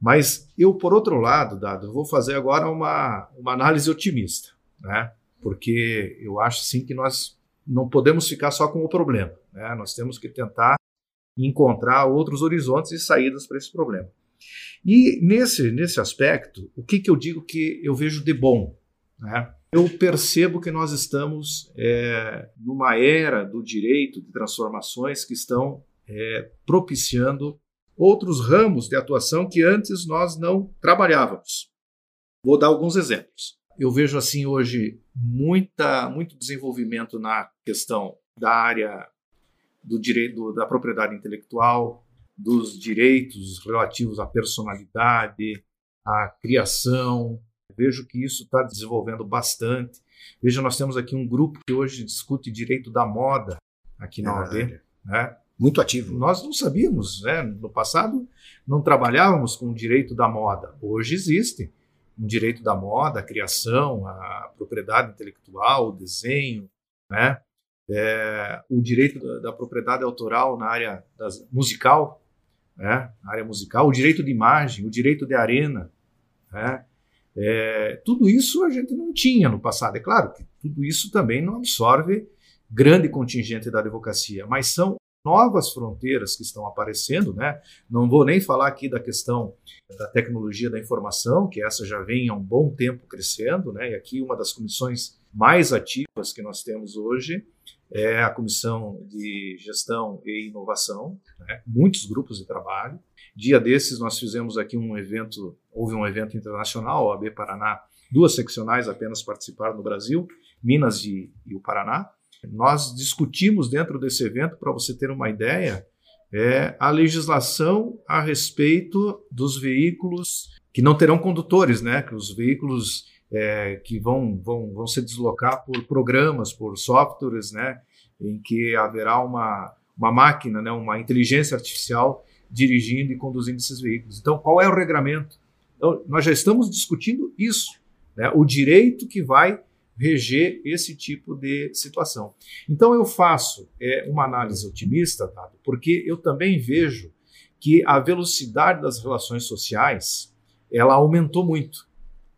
Mas eu, por outro lado, Dado, vou fazer agora uma, uma análise otimista, né? Porque eu acho sim que nós não podemos ficar só com o problema. Né? Nós temos que tentar encontrar outros horizontes e saídas para esse problema. E nesse, nesse aspecto, o que, que eu digo que eu vejo de bom? Né? Eu percebo que nós estamos é, numa era do direito de transformações que estão é, propiciando outros ramos de atuação que antes nós não trabalhávamos. Vou dar alguns exemplos eu vejo assim hoje muita, muito desenvolvimento na questão da área do direito da propriedade intelectual, dos direitos relativos à personalidade, à criação. Vejo que isso está desenvolvendo bastante. Veja, nós temos aqui um grupo que hoje discute direito da moda aqui na é OAB, né? muito ativo. Nós não sabíamos, né? No passado não trabalhávamos com o direito da moda. Hoje existe um direito da moda, a criação, a propriedade intelectual, o desenho, né? É, o direito da, da, propriedade autoral na área das, musical, né? na área musical, o direito de imagem, o direito de arena, né? É, tudo isso a gente não tinha no passado. É claro que tudo isso também não absorve grande contingente da advocacia, mas são novas fronteiras que estão aparecendo, né? Não vou nem falar aqui da questão da tecnologia da informação, que essa já vem há um bom tempo crescendo, né? E aqui uma das comissões mais ativas que nós temos hoje é a comissão de gestão e inovação, né? muitos grupos de trabalho. Dia desses nós fizemos aqui um evento, houve um evento internacional, a AB Paraná, duas seccionais apenas participaram no Brasil, Minas e, e o Paraná. Nós discutimos dentro desse evento, para você ter uma ideia, é a legislação a respeito dos veículos que não terão condutores, né? Que os veículos é, que vão, vão, vão se deslocar por programas, por softwares, né? Em que haverá uma, uma máquina, né? Uma inteligência artificial dirigindo e conduzindo esses veículos. Então, qual é o regramento? Então, nós já estamos discutindo isso, né? O direito que vai reger esse tipo de situação. Então eu faço é, uma análise otimista, porque eu também vejo que a velocidade das relações sociais ela aumentou muito.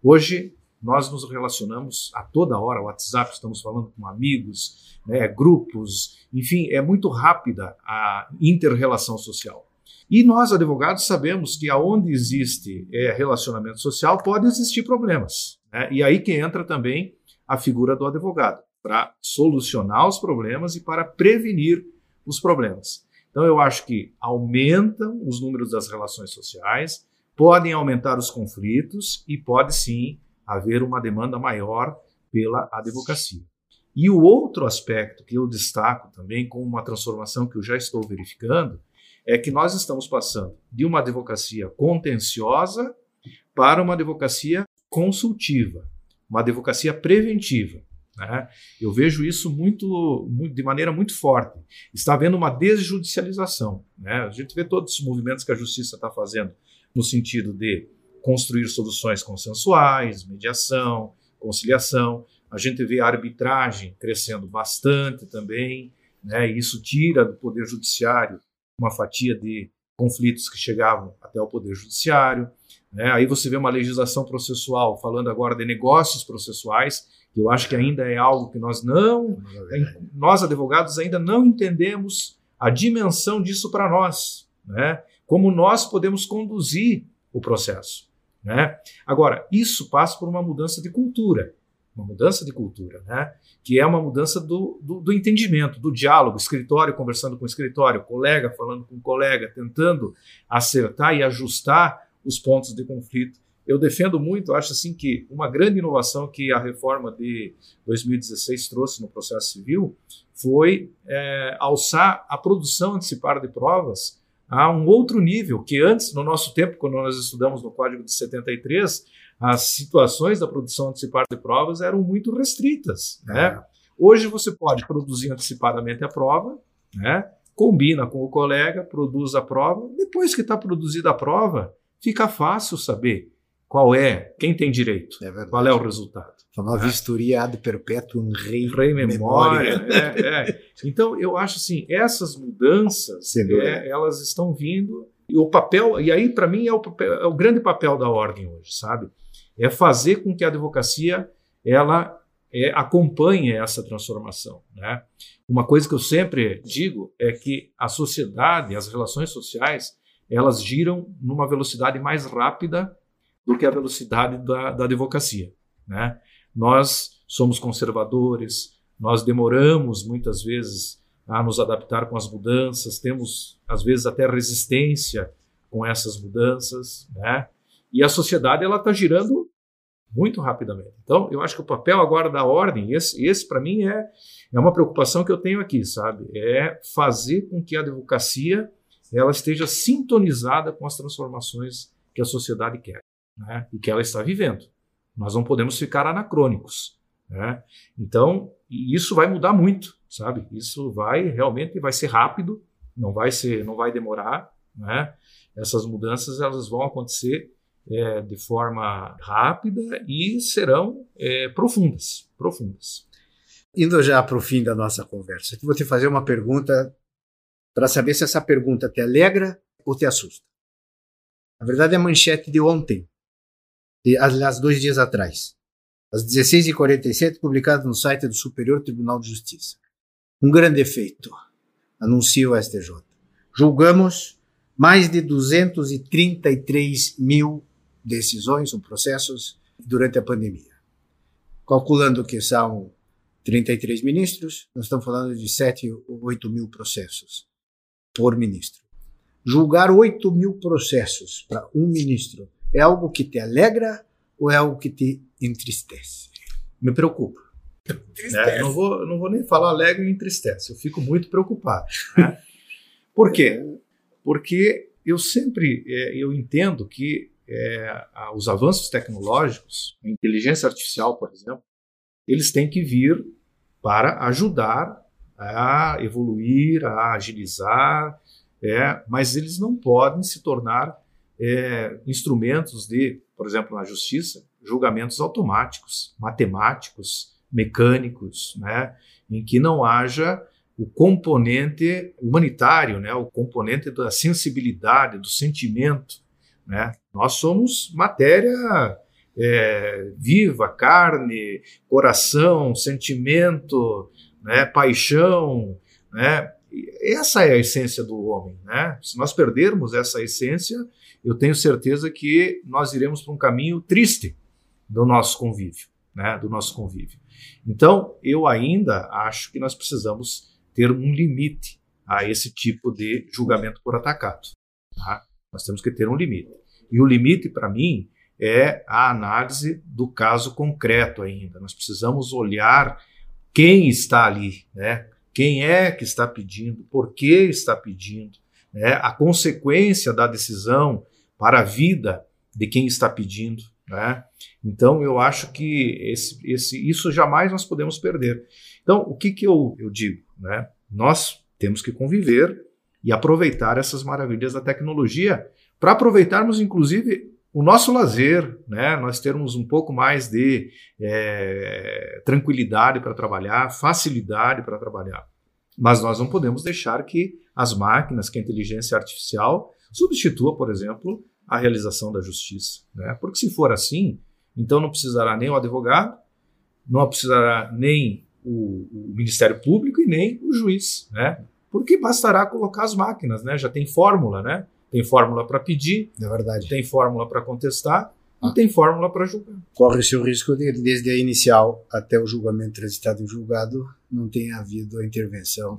Hoje nós nos relacionamos a toda hora, WhatsApp, estamos falando com amigos, né, grupos, enfim, é muito rápida a interrelação social. E nós, advogados, sabemos que aonde existe é, relacionamento social pode existir problemas. Né? E aí que entra também a figura do advogado, para solucionar os problemas e para prevenir os problemas. Então, eu acho que aumentam os números das relações sociais, podem aumentar os conflitos e pode sim haver uma demanda maior pela advocacia. E o outro aspecto que eu destaco também como uma transformação que eu já estou verificando é que nós estamos passando de uma advocacia contenciosa para uma advocacia consultiva uma advocacia preventiva. Né? Eu vejo isso muito, muito, de maneira muito forte. Está havendo uma desjudicialização. Né? A gente vê todos os movimentos que a justiça está fazendo no sentido de construir soluções consensuais, mediação, conciliação. A gente vê a arbitragem crescendo bastante também. Né? Isso tira do Poder Judiciário uma fatia de conflitos que chegavam até o Poder Judiciário. Né? Aí você vê uma legislação processual falando agora de negócios processuais, que eu acho que ainda é algo que nós não, nós advogados ainda não entendemos a dimensão disso para nós, né? Como nós podemos conduzir o processo, né? Agora, isso passa por uma mudança de cultura, uma mudança de cultura, né? Que é uma mudança do, do, do entendimento, do diálogo, escritório conversando com escritório, colega falando com colega, tentando acertar e ajustar os pontos de conflito. Eu defendo muito, acho assim que uma grande inovação que a reforma de 2016 trouxe no processo civil foi é, alçar a produção antecipada de provas a um outro nível, que antes, no nosso tempo, quando nós estudamos no Código de 73, as situações da produção antecipada de provas eram muito restritas. Né? É. Hoje você pode produzir antecipadamente a prova, né? combina com o colega, produz a prova, depois que está produzida a prova, fica fácil saber qual é, quem tem direito, é qual é o resultado. Famosa é. vistoria ad perpetuum rei, rei memória. memória. É, é. Então, eu acho assim, essas mudanças, é, elas estão vindo, e o papel, e aí para mim é o, papel, é o grande papel da ordem hoje, sabe? É fazer com que a advocacia, ela é, acompanhe essa transformação. Né? Uma coisa que eu sempre digo é que a sociedade, as relações sociais, elas giram numa velocidade mais rápida do que a velocidade da, da advocacia. Né? Nós somos conservadores, nós demoramos muitas vezes a nos adaptar com as mudanças, temos às vezes até resistência com essas mudanças, né? E a sociedade ela está girando muito rapidamente. Então, eu acho que o papel agora da ordem, esse, esse para mim é, é uma preocupação que eu tenho aqui, sabe? É fazer com que a advocacia ela esteja sintonizada com as transformações que a sociedade quer né? e que ela está vivendo. Nós não podemos ficar anacrônicos. Né? Então, isso vai mudar muito, sabe? Isso vai realmente vai ser rápido, não vai ser, não vai demorar, né? Essas mudanças elas vão acontecer é, de forma rápida e serão é, profundas, profundas. Indo já para o fim da nossa conversa, vou te fazer uma pergunta para saber se essa pergunta te alegra ou te assusta. Na verdade, é a manchete de ontem, de, aliás, dois dias atrás, às 16h47, publicado no site do Superior Tribunal de Justiça. Um grande efeito, anuncia o STJ. Julgamos mais de 233 mil decisões ou processos durante a pandemia. Calculando que são 33 ministros, nós estamos falando de 7 ou 8 mil processos por ministro. Julgar 8 mil processos para um ministro é algo que te alegra ou é algo que te entristece? Me preocupa. É, não, vou, não vou nem falar alegre e entristece, eu fico muito preocupado. Né? Por quê? Porque eu sempre é, eu entendo que é, os avanços tecnológicos, a inteligência artificial, por exemplo, eles têm que vir para ajudar a evoluir, a agilizar, é, mas eles não podem se tornar é, instrumentos de, por exemplo, na justiça, julgamentos automáticos, matemáticos, mecânicos, né, em que não haja o componente humanitário, né, o componente da sensibilidade, do sentimento. Né? Nós somos matéria é, viva, carne, coração, sentimento, né, paixão, né? Essa é a essência do homem, né? Se nós perdermos essa essência, eu tenho certeza que nós iremos para um caminho triste do nosso convívio, né? Do nosso convívio. Então, eu ainda acho que nós precisamos ter um limite a esse tipo de julgamento por atacado. Tá? Nós temos que ter um limite. E o limite, para mim, é a análise do caso concreto ainda. Nós precisamos olhar quem está ali, né? Quem é que está pedindo, por que está pedindo, né? a consequência da decisão para a vida de quem está pedindo. Né? Então, eu acho que esse, esse, isso jamais nós podemos perder. Então, o que, que eu, eu digo? Né? Nós temos que conviver e aproveitar essas maravilhas da tecnologia para aproveitarmos, inclusive, o nosso lazer, né, nós termos um pouco mais de é, tranquilidade para trabalhar, facilidade para trabalhar. Mas nós não podemos deixar que as máquinas, que a inteligência artificial substitua, por exemplo, a realização da justiça. Né? Porque se for assim, então não precisará nem o advogado, não precisará nem o, o Ministério Público e nem o juiz, né? Porque bastará colocar as máquinas, né? Já tem fórmula, né? Tem fórmula para pedir, é verdade. tem fórmula para contestar ah. e tem fórmula para julgar. Corre-se o risco de, desde a inicial até o julgamento transitado em julgado, não tenha havido a intervenção.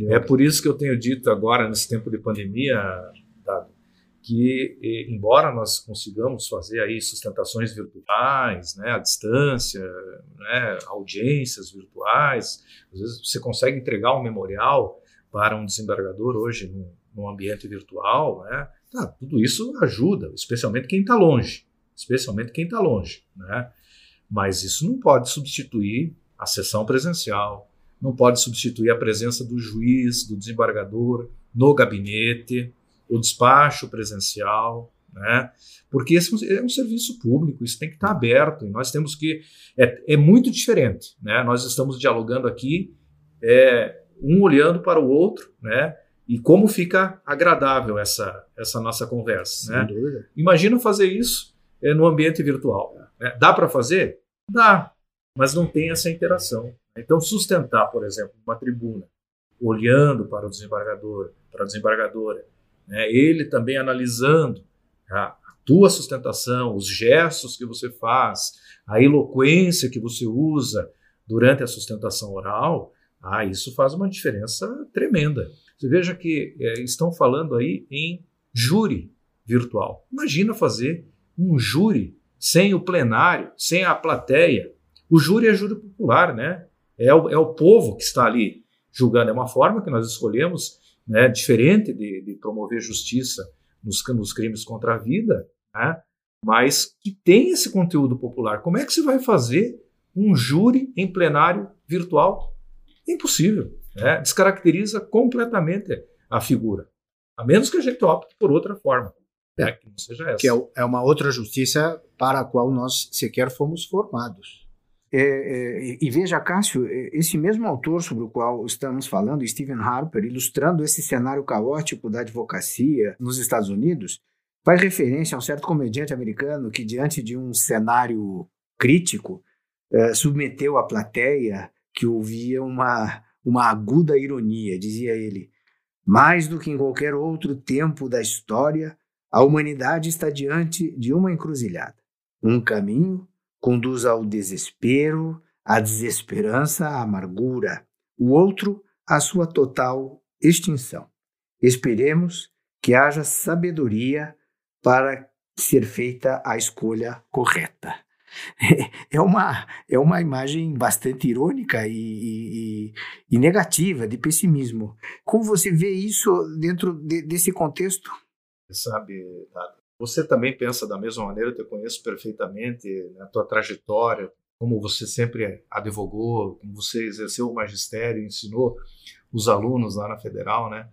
É. é por isso que eu tenho dito agora, nesse tempo de pandemia, Dado, que embora nós consigamos fazer aí sustentações virtuais, né, à distância, né, audiências virtuais, às vezes você consegue entregar um memorial para um desembargador hoje no, no ambiente virtual, né? Tá, tudo isso ajuda, especialmente quem está longe, especialmente quem está longe, né? Mas isso não pode substituir a sessão presencial, não pode substituir a presença do juiz, do desembargador no gabinete, o despacho presencial, né? Porque esse é um serviço público, isso tem que estar aberto e nós temos que é, é muito diferente, né? Nós estamos dialogando aqui, é, um olhando para o outro, né? E como fica agradável essa, essa nossa conversa. Sem né? dúvida. Imagina fazer isso é, no ambiente virtual. Né? Dá para fazer? Dá, mas não tem essa interação. Então, sustentar, por exemplo, uma tribuna, olhando para o desembargador, para a desembargadora, né? ele também analisando a, a tua sustentação, os gestos que você faz, a eloquência que você usa durante a sustentação oral, ah, isso faz uma diferença tremenda. Você veja que é, estão falando aí em júri virtual. Imagina fazer um júri sem o plenário, sem a plateia. O júri é júri popular, né? É o, é o povo que está ali julgando. É uma forma que nós escolhemos, né, diferente de, de promover justiça nos, nos, crimes contra a vida, né, mas que tem esse conteúdo popular. Como é que você vai fazer um júri em plenário virtual? Impossível. Né? Descaracteriza completamente a figura. A menos que a gente opte por outra forma. É, que não seja essa. Que é, é uma outra justiça para a qual nós sequer fomos formados. É, é, e veja, Cássio, é, esse mesmo autor sobre o qual estamos falando, Stephen Harper, ilustrando esse cenário caótico da advocacia nos Estados Unidos, faz referência a um certo comediante americano que, diante de um cenário crítico, é, submeteu a plateia que ouvia uma, uma aguda ironia. Dizia ele: mais do que em qualquer outro tempo da história, a humanidade está diante de uma encruzilhada. Um caminho conduz ao desespero, à desesperança, à amargura. O outro, à sua total extinção. Esperemos que haja sabedoria para ser feita a escolha correta. É uma, é uma imagem bastante irônica e, e, e negativa, de pessimismo. Como você vê isso dentro de, desse contexto? Sabe, você também pensa da mesma maneira, eu te conheço perfeitamente, na né, tua trajetória, como você sempre advogou, como você exerceu o magistério, ensinou os alunos lá na Federal, né?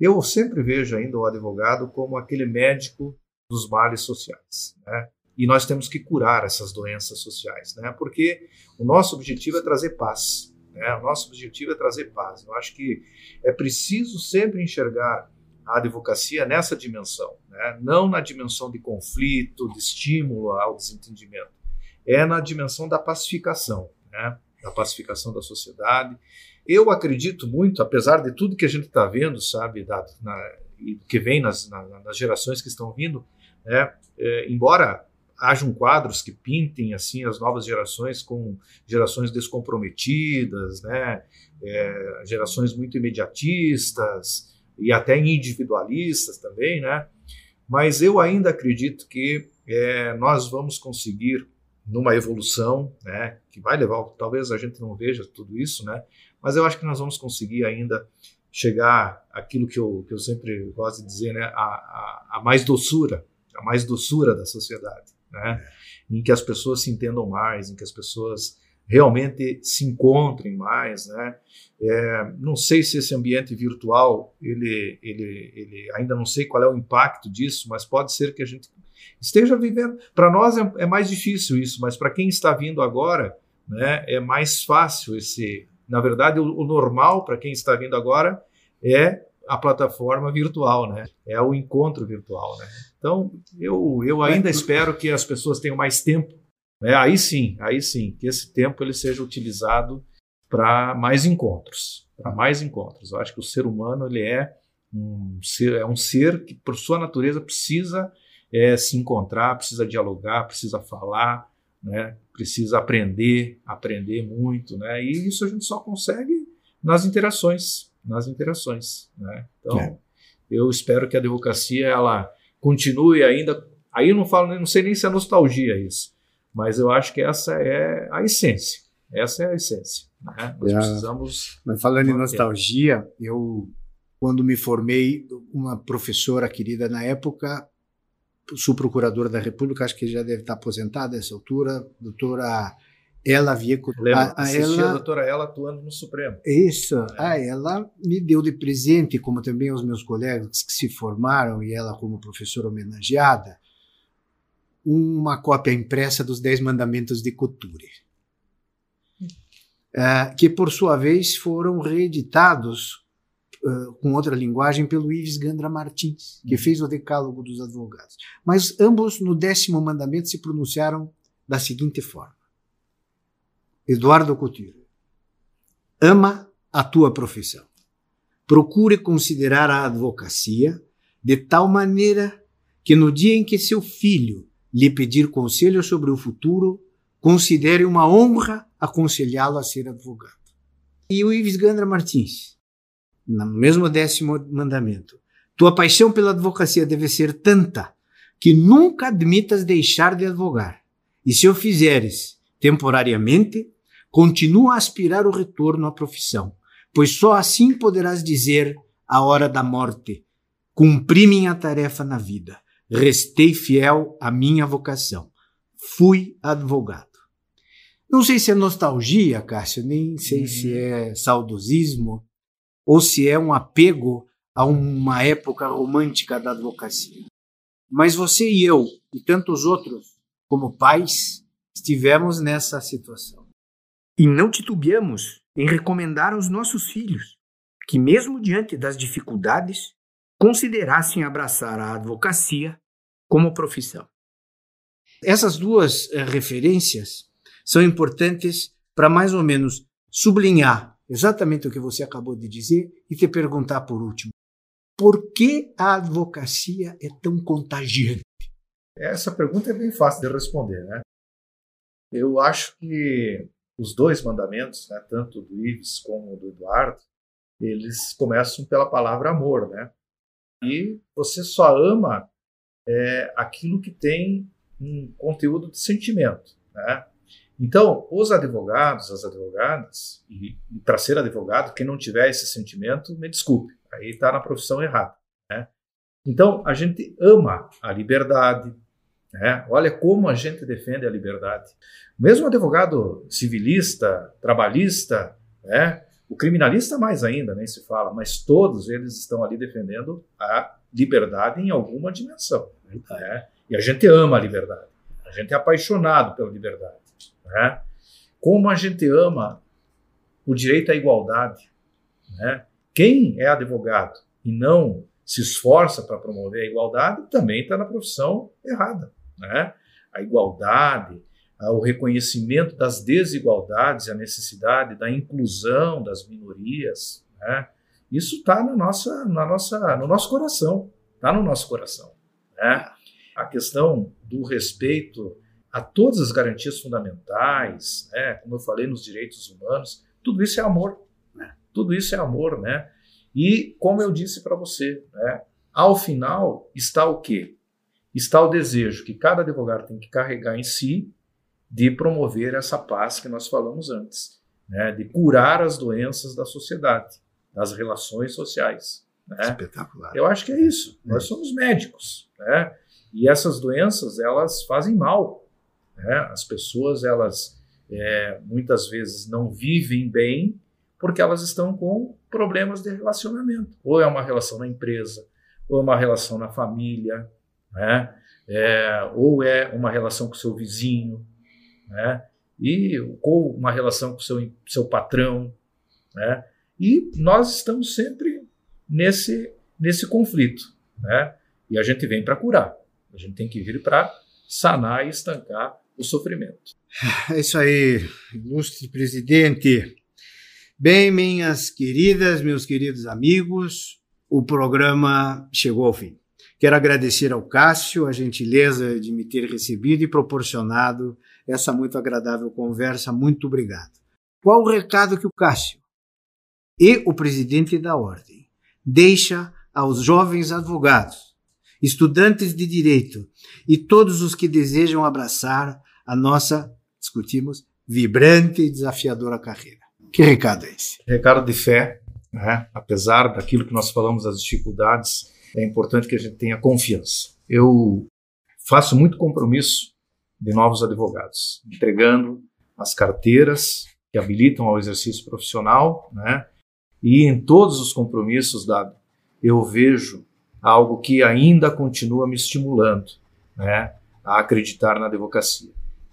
Eu sempre vejo ainda o advogado como aquele médico dos males sociais, né? E nós temos que curar essas doenças sociais, né? Porque o nosso objetivo é trazer paz, né? O nosso objetivo é trazer paz. Eu acho que é preciso sempre enxergar a advocacia nessa dimensão, né? não na dimensão de conflito, de estímulo ao desentendimento, é na dimensão da pacificação, né? da pacificação da sociedade. Eu acredito muito, apesar de tudo que a gente está vendo, sabe, da, na, que vem nas, na, nas gerações que estão vindo, né? É, embora hajam quadros que pintem assim as novas gerações com gerações descomprometidas, né? É, gerações muito imediatistas, e até individualistas também, né? Mas eu ainda acredito que é, nós vamos conseguir numa evolução, né? Que vai levar, talvez a gente não veja tudo isso, né? Mas eu acho que nós vamos conseguir ainda chegar aquilo que eu, que eu sempre gosto de dizer, né? A, a, a mais doçura, a mais doçura da sociedade, né? Em que as pessoas se entendam mais, em que as pessoas realmente se encontrem mais, né? É, não sei se esse ambiente virtual, ele, ele, ele, ainda não sei qual é o impacto disso, mas pode ser que a gente esteja vivendo. Para nós é, é, mais difícil isso, mas para quem está vindo agora, né, é mais fácil esse. Na verdade, o, o normal para quem está vindo agora é a plataforma virtual, né? É o encontro virtual, né? Então, eu, eu ainda espero que as pessoas tenham mais tempo é, aí sim, aí sim, que esse tempo ele seja utilizado para mais encontros, para mais encontros. Eu acho que o ser humano ele é um ser, é um ser que por sua natureza precisa é, se encontrar, precisa dialogar, precisa falar, né? Precisa aprender, aprender muito, né? E isso a gente só consegue nas interações, nas interações, né? Então, é. eu espero que a advocacia ela continue ainda. Aí eu não falo, não sei nem se é nostalgia isso, mas eu acho que essa é a essência. Essa é a essência. Né? Nós é. precisamos. Mas falando manter. em nostalgia, eu, quando me formei, uma professora querida na época, subprocuradora da República, acho que já deve estar aposentada nessa altura, doutora ela Vieco. Lembra, a, a, ela, a doutora ela atuando no Supremo. Isso. É. A ela me deu de presente, como também os meus colegas que se formaram, e ela como professora homenageada, uma cópia impressa dos Dez Mandamentos de Couture, uh, que por sua vez foram reeditados uh, com outra linguagem pelo Ives Gandra Martins, que uhum. fez o Decálogo dos Advogados. Mas ambos no décimo mandamento se pronunciaram da seguinte forma: Eduardo Couture, ama a tua profissão. Procure considerar a advocacia de tal maneira que no dia em que seu filho lhe pedir conselho sobre o futuro, considere uma honra aconselhá-lo a ser advogado. E o Ives Gandra Martins, no mesmo décimo mandamento, tua paixão pela advocacia deve ser tanta que nunca admitas deixar de advogar. E se o fizeres temporariamente, continua a aspirar o retorno à profissão, pois só assim poderás dizer, à hora da morte, cumpri minha tarefa na vida Restei fiel à minha vocação. Fui advogado. Não sei se é nostalgia, Cássio, nem sei uhum. se é saudosismo ou se é um apego a uma época romântica da advocacia. Mas você e eu, e tantos outros, como pais, estivemos nessa situação. E não titubeamos em recomendar aos nossos filhos que, mesmo diante das dificuldades, considerassem abraçar a advocacia como profissão. Essas duas eh, referências são importantes para mais ou menos sublinhar exatamente o que você acabou de dizer e te perguntar por último: por que a advocacia é tão contagiante? Essa pergunta é bem fácil de responder, né? Eu acho que os dois mandamentos, né, tanto do Ives como do Eduardo, eles começam pela palavra amor, né? E você só ama é, aquilo que tem um conteúdo de sentimento, né? Então, os advogados, as advogadas, e, para ser advogado, quem não tiver esse sentimento, me desculpe, aí está na profissão errada. Né? Então, a gente ama a liberdade, né? olha como a gente defende a liberdade. Mesmo advogado civilista, trabalhista, né? o criminalista mais ainda, nem se fala, mas todos eles estão ali defendendo a liberdade em alguma dimensão. Né? E a gente ama a liberdade, a gente é apaixonado pela liberdade. Né? Como a gente ama o direito à igualdade. Né? Quem é advogado e não se esforça para promover a igualdade também está na profissão errada. Né? A igualdade, o reconhecimento das desigualdades, a necessidade da inclusão das minorias, né? isso está na nossa, na nossa, no nosso coração, está no nosso coração. Né? A questão do respeito a todas as garantias fundamentais, né? como eu falei nos direitos humanos, tudo isso é amor, né? tudo isso é amor, né? E como eu disse para você, né? ao final está o quê? Está o desejo que cada advogado tem que carregar em si de promover essa paz que nós falamos antes, né? de curar as doenças da sociedade, das relações sociais. Né? Espetacular. Eu acho que é isso. É. Nós somos médicos, né? E essas doenças elas fazem mal né? As pessoas, elas é, muitas vezes não vivem bem porque elas estão com problemas de relacionamento. Ou é uma relação na empresa, ou é uma relação na família, né? É, ou é uma relação com seu vizinho, né? e, ou uma relação com seu, seu patrão. Né? E nós estamos sempre nesse, nesse conflito. Né? E a gente vem para curar. A gente tem que vir para sanar e estancar o sofrimento. É isso aí, ilustre presidente. Bem, minhas queridas, meus queridos amigos, o programa chegou ao fim. Quero agradecer ao Cássio a gentileza de me ter recebido e proporcionado essa muito agradável conversa. Muito obrigado. Qual o recado que o Cássio e o presidente da Ordem deixa aos jovens advogados, estudantes de direito e todos os que desejam abraçar a nossa, discutimos, vibrante e desafiadora carreira. Que recado é esse? Recado de fé, né? apesar daquilo que nós falamos das dificuldades, é importante que a gente tenha confiança. Eu faço muito compromisso de novos advogados, entregando as carteiras que habilitam ao exercício profissional, né? E em todos os compromissos dados, eu vejo algo que ainda continua me estimulando, né, a acreditar na advocacia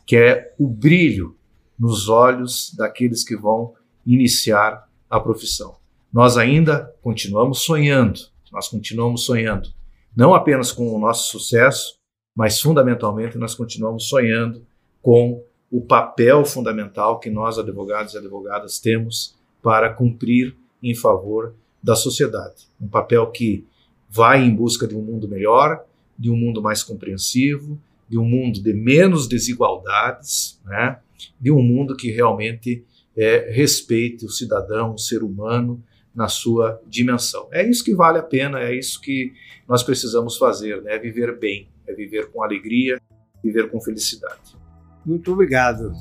que é o brilho nos olhos daqueles que vão iniciar a profissão. Nós ainda continuamos sonhando, nós continuamos sonhando, não apenas com o nosso sucesso, mas fundamentalmente nós continuamos sonhando com o papel fundamental que nós, advogados e advogadas, temos para cumprir em favor da sociedade. Um papel que vai em busca de um mundo melhor, de um mundo mais compreensivo, de um mundo de menos desigualdades, né? de um mundo que realmente é, respeite o cidadão, o ser humano na sua dimensão. É isso que vale a pena, é isso que nós precisamos fazer, né? é viver bem, é viver com alegria, viver com felicidade. Muito obrigado.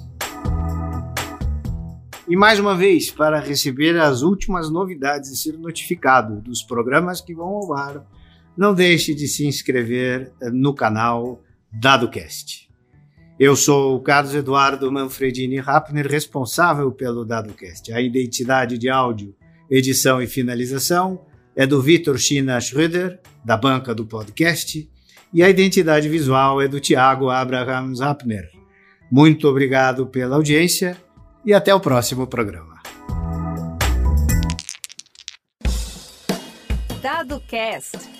E mais uma vez, para receber as últimas novidades e ser notificado dos programas que vão ao ar, não deixe de se inscrever no canal DadoCast. Eu sou o Carlos Eduardo Manfredini Rappner, responsável pelo DadoCast. A identidade de áudio, edição e finalização é do Vitor China Schröder, da banca do podcast, e a identidade visual é do Tiago Abraham Zappner. Muito obrigado pela audiência e até o próximo programa. Dado Cast.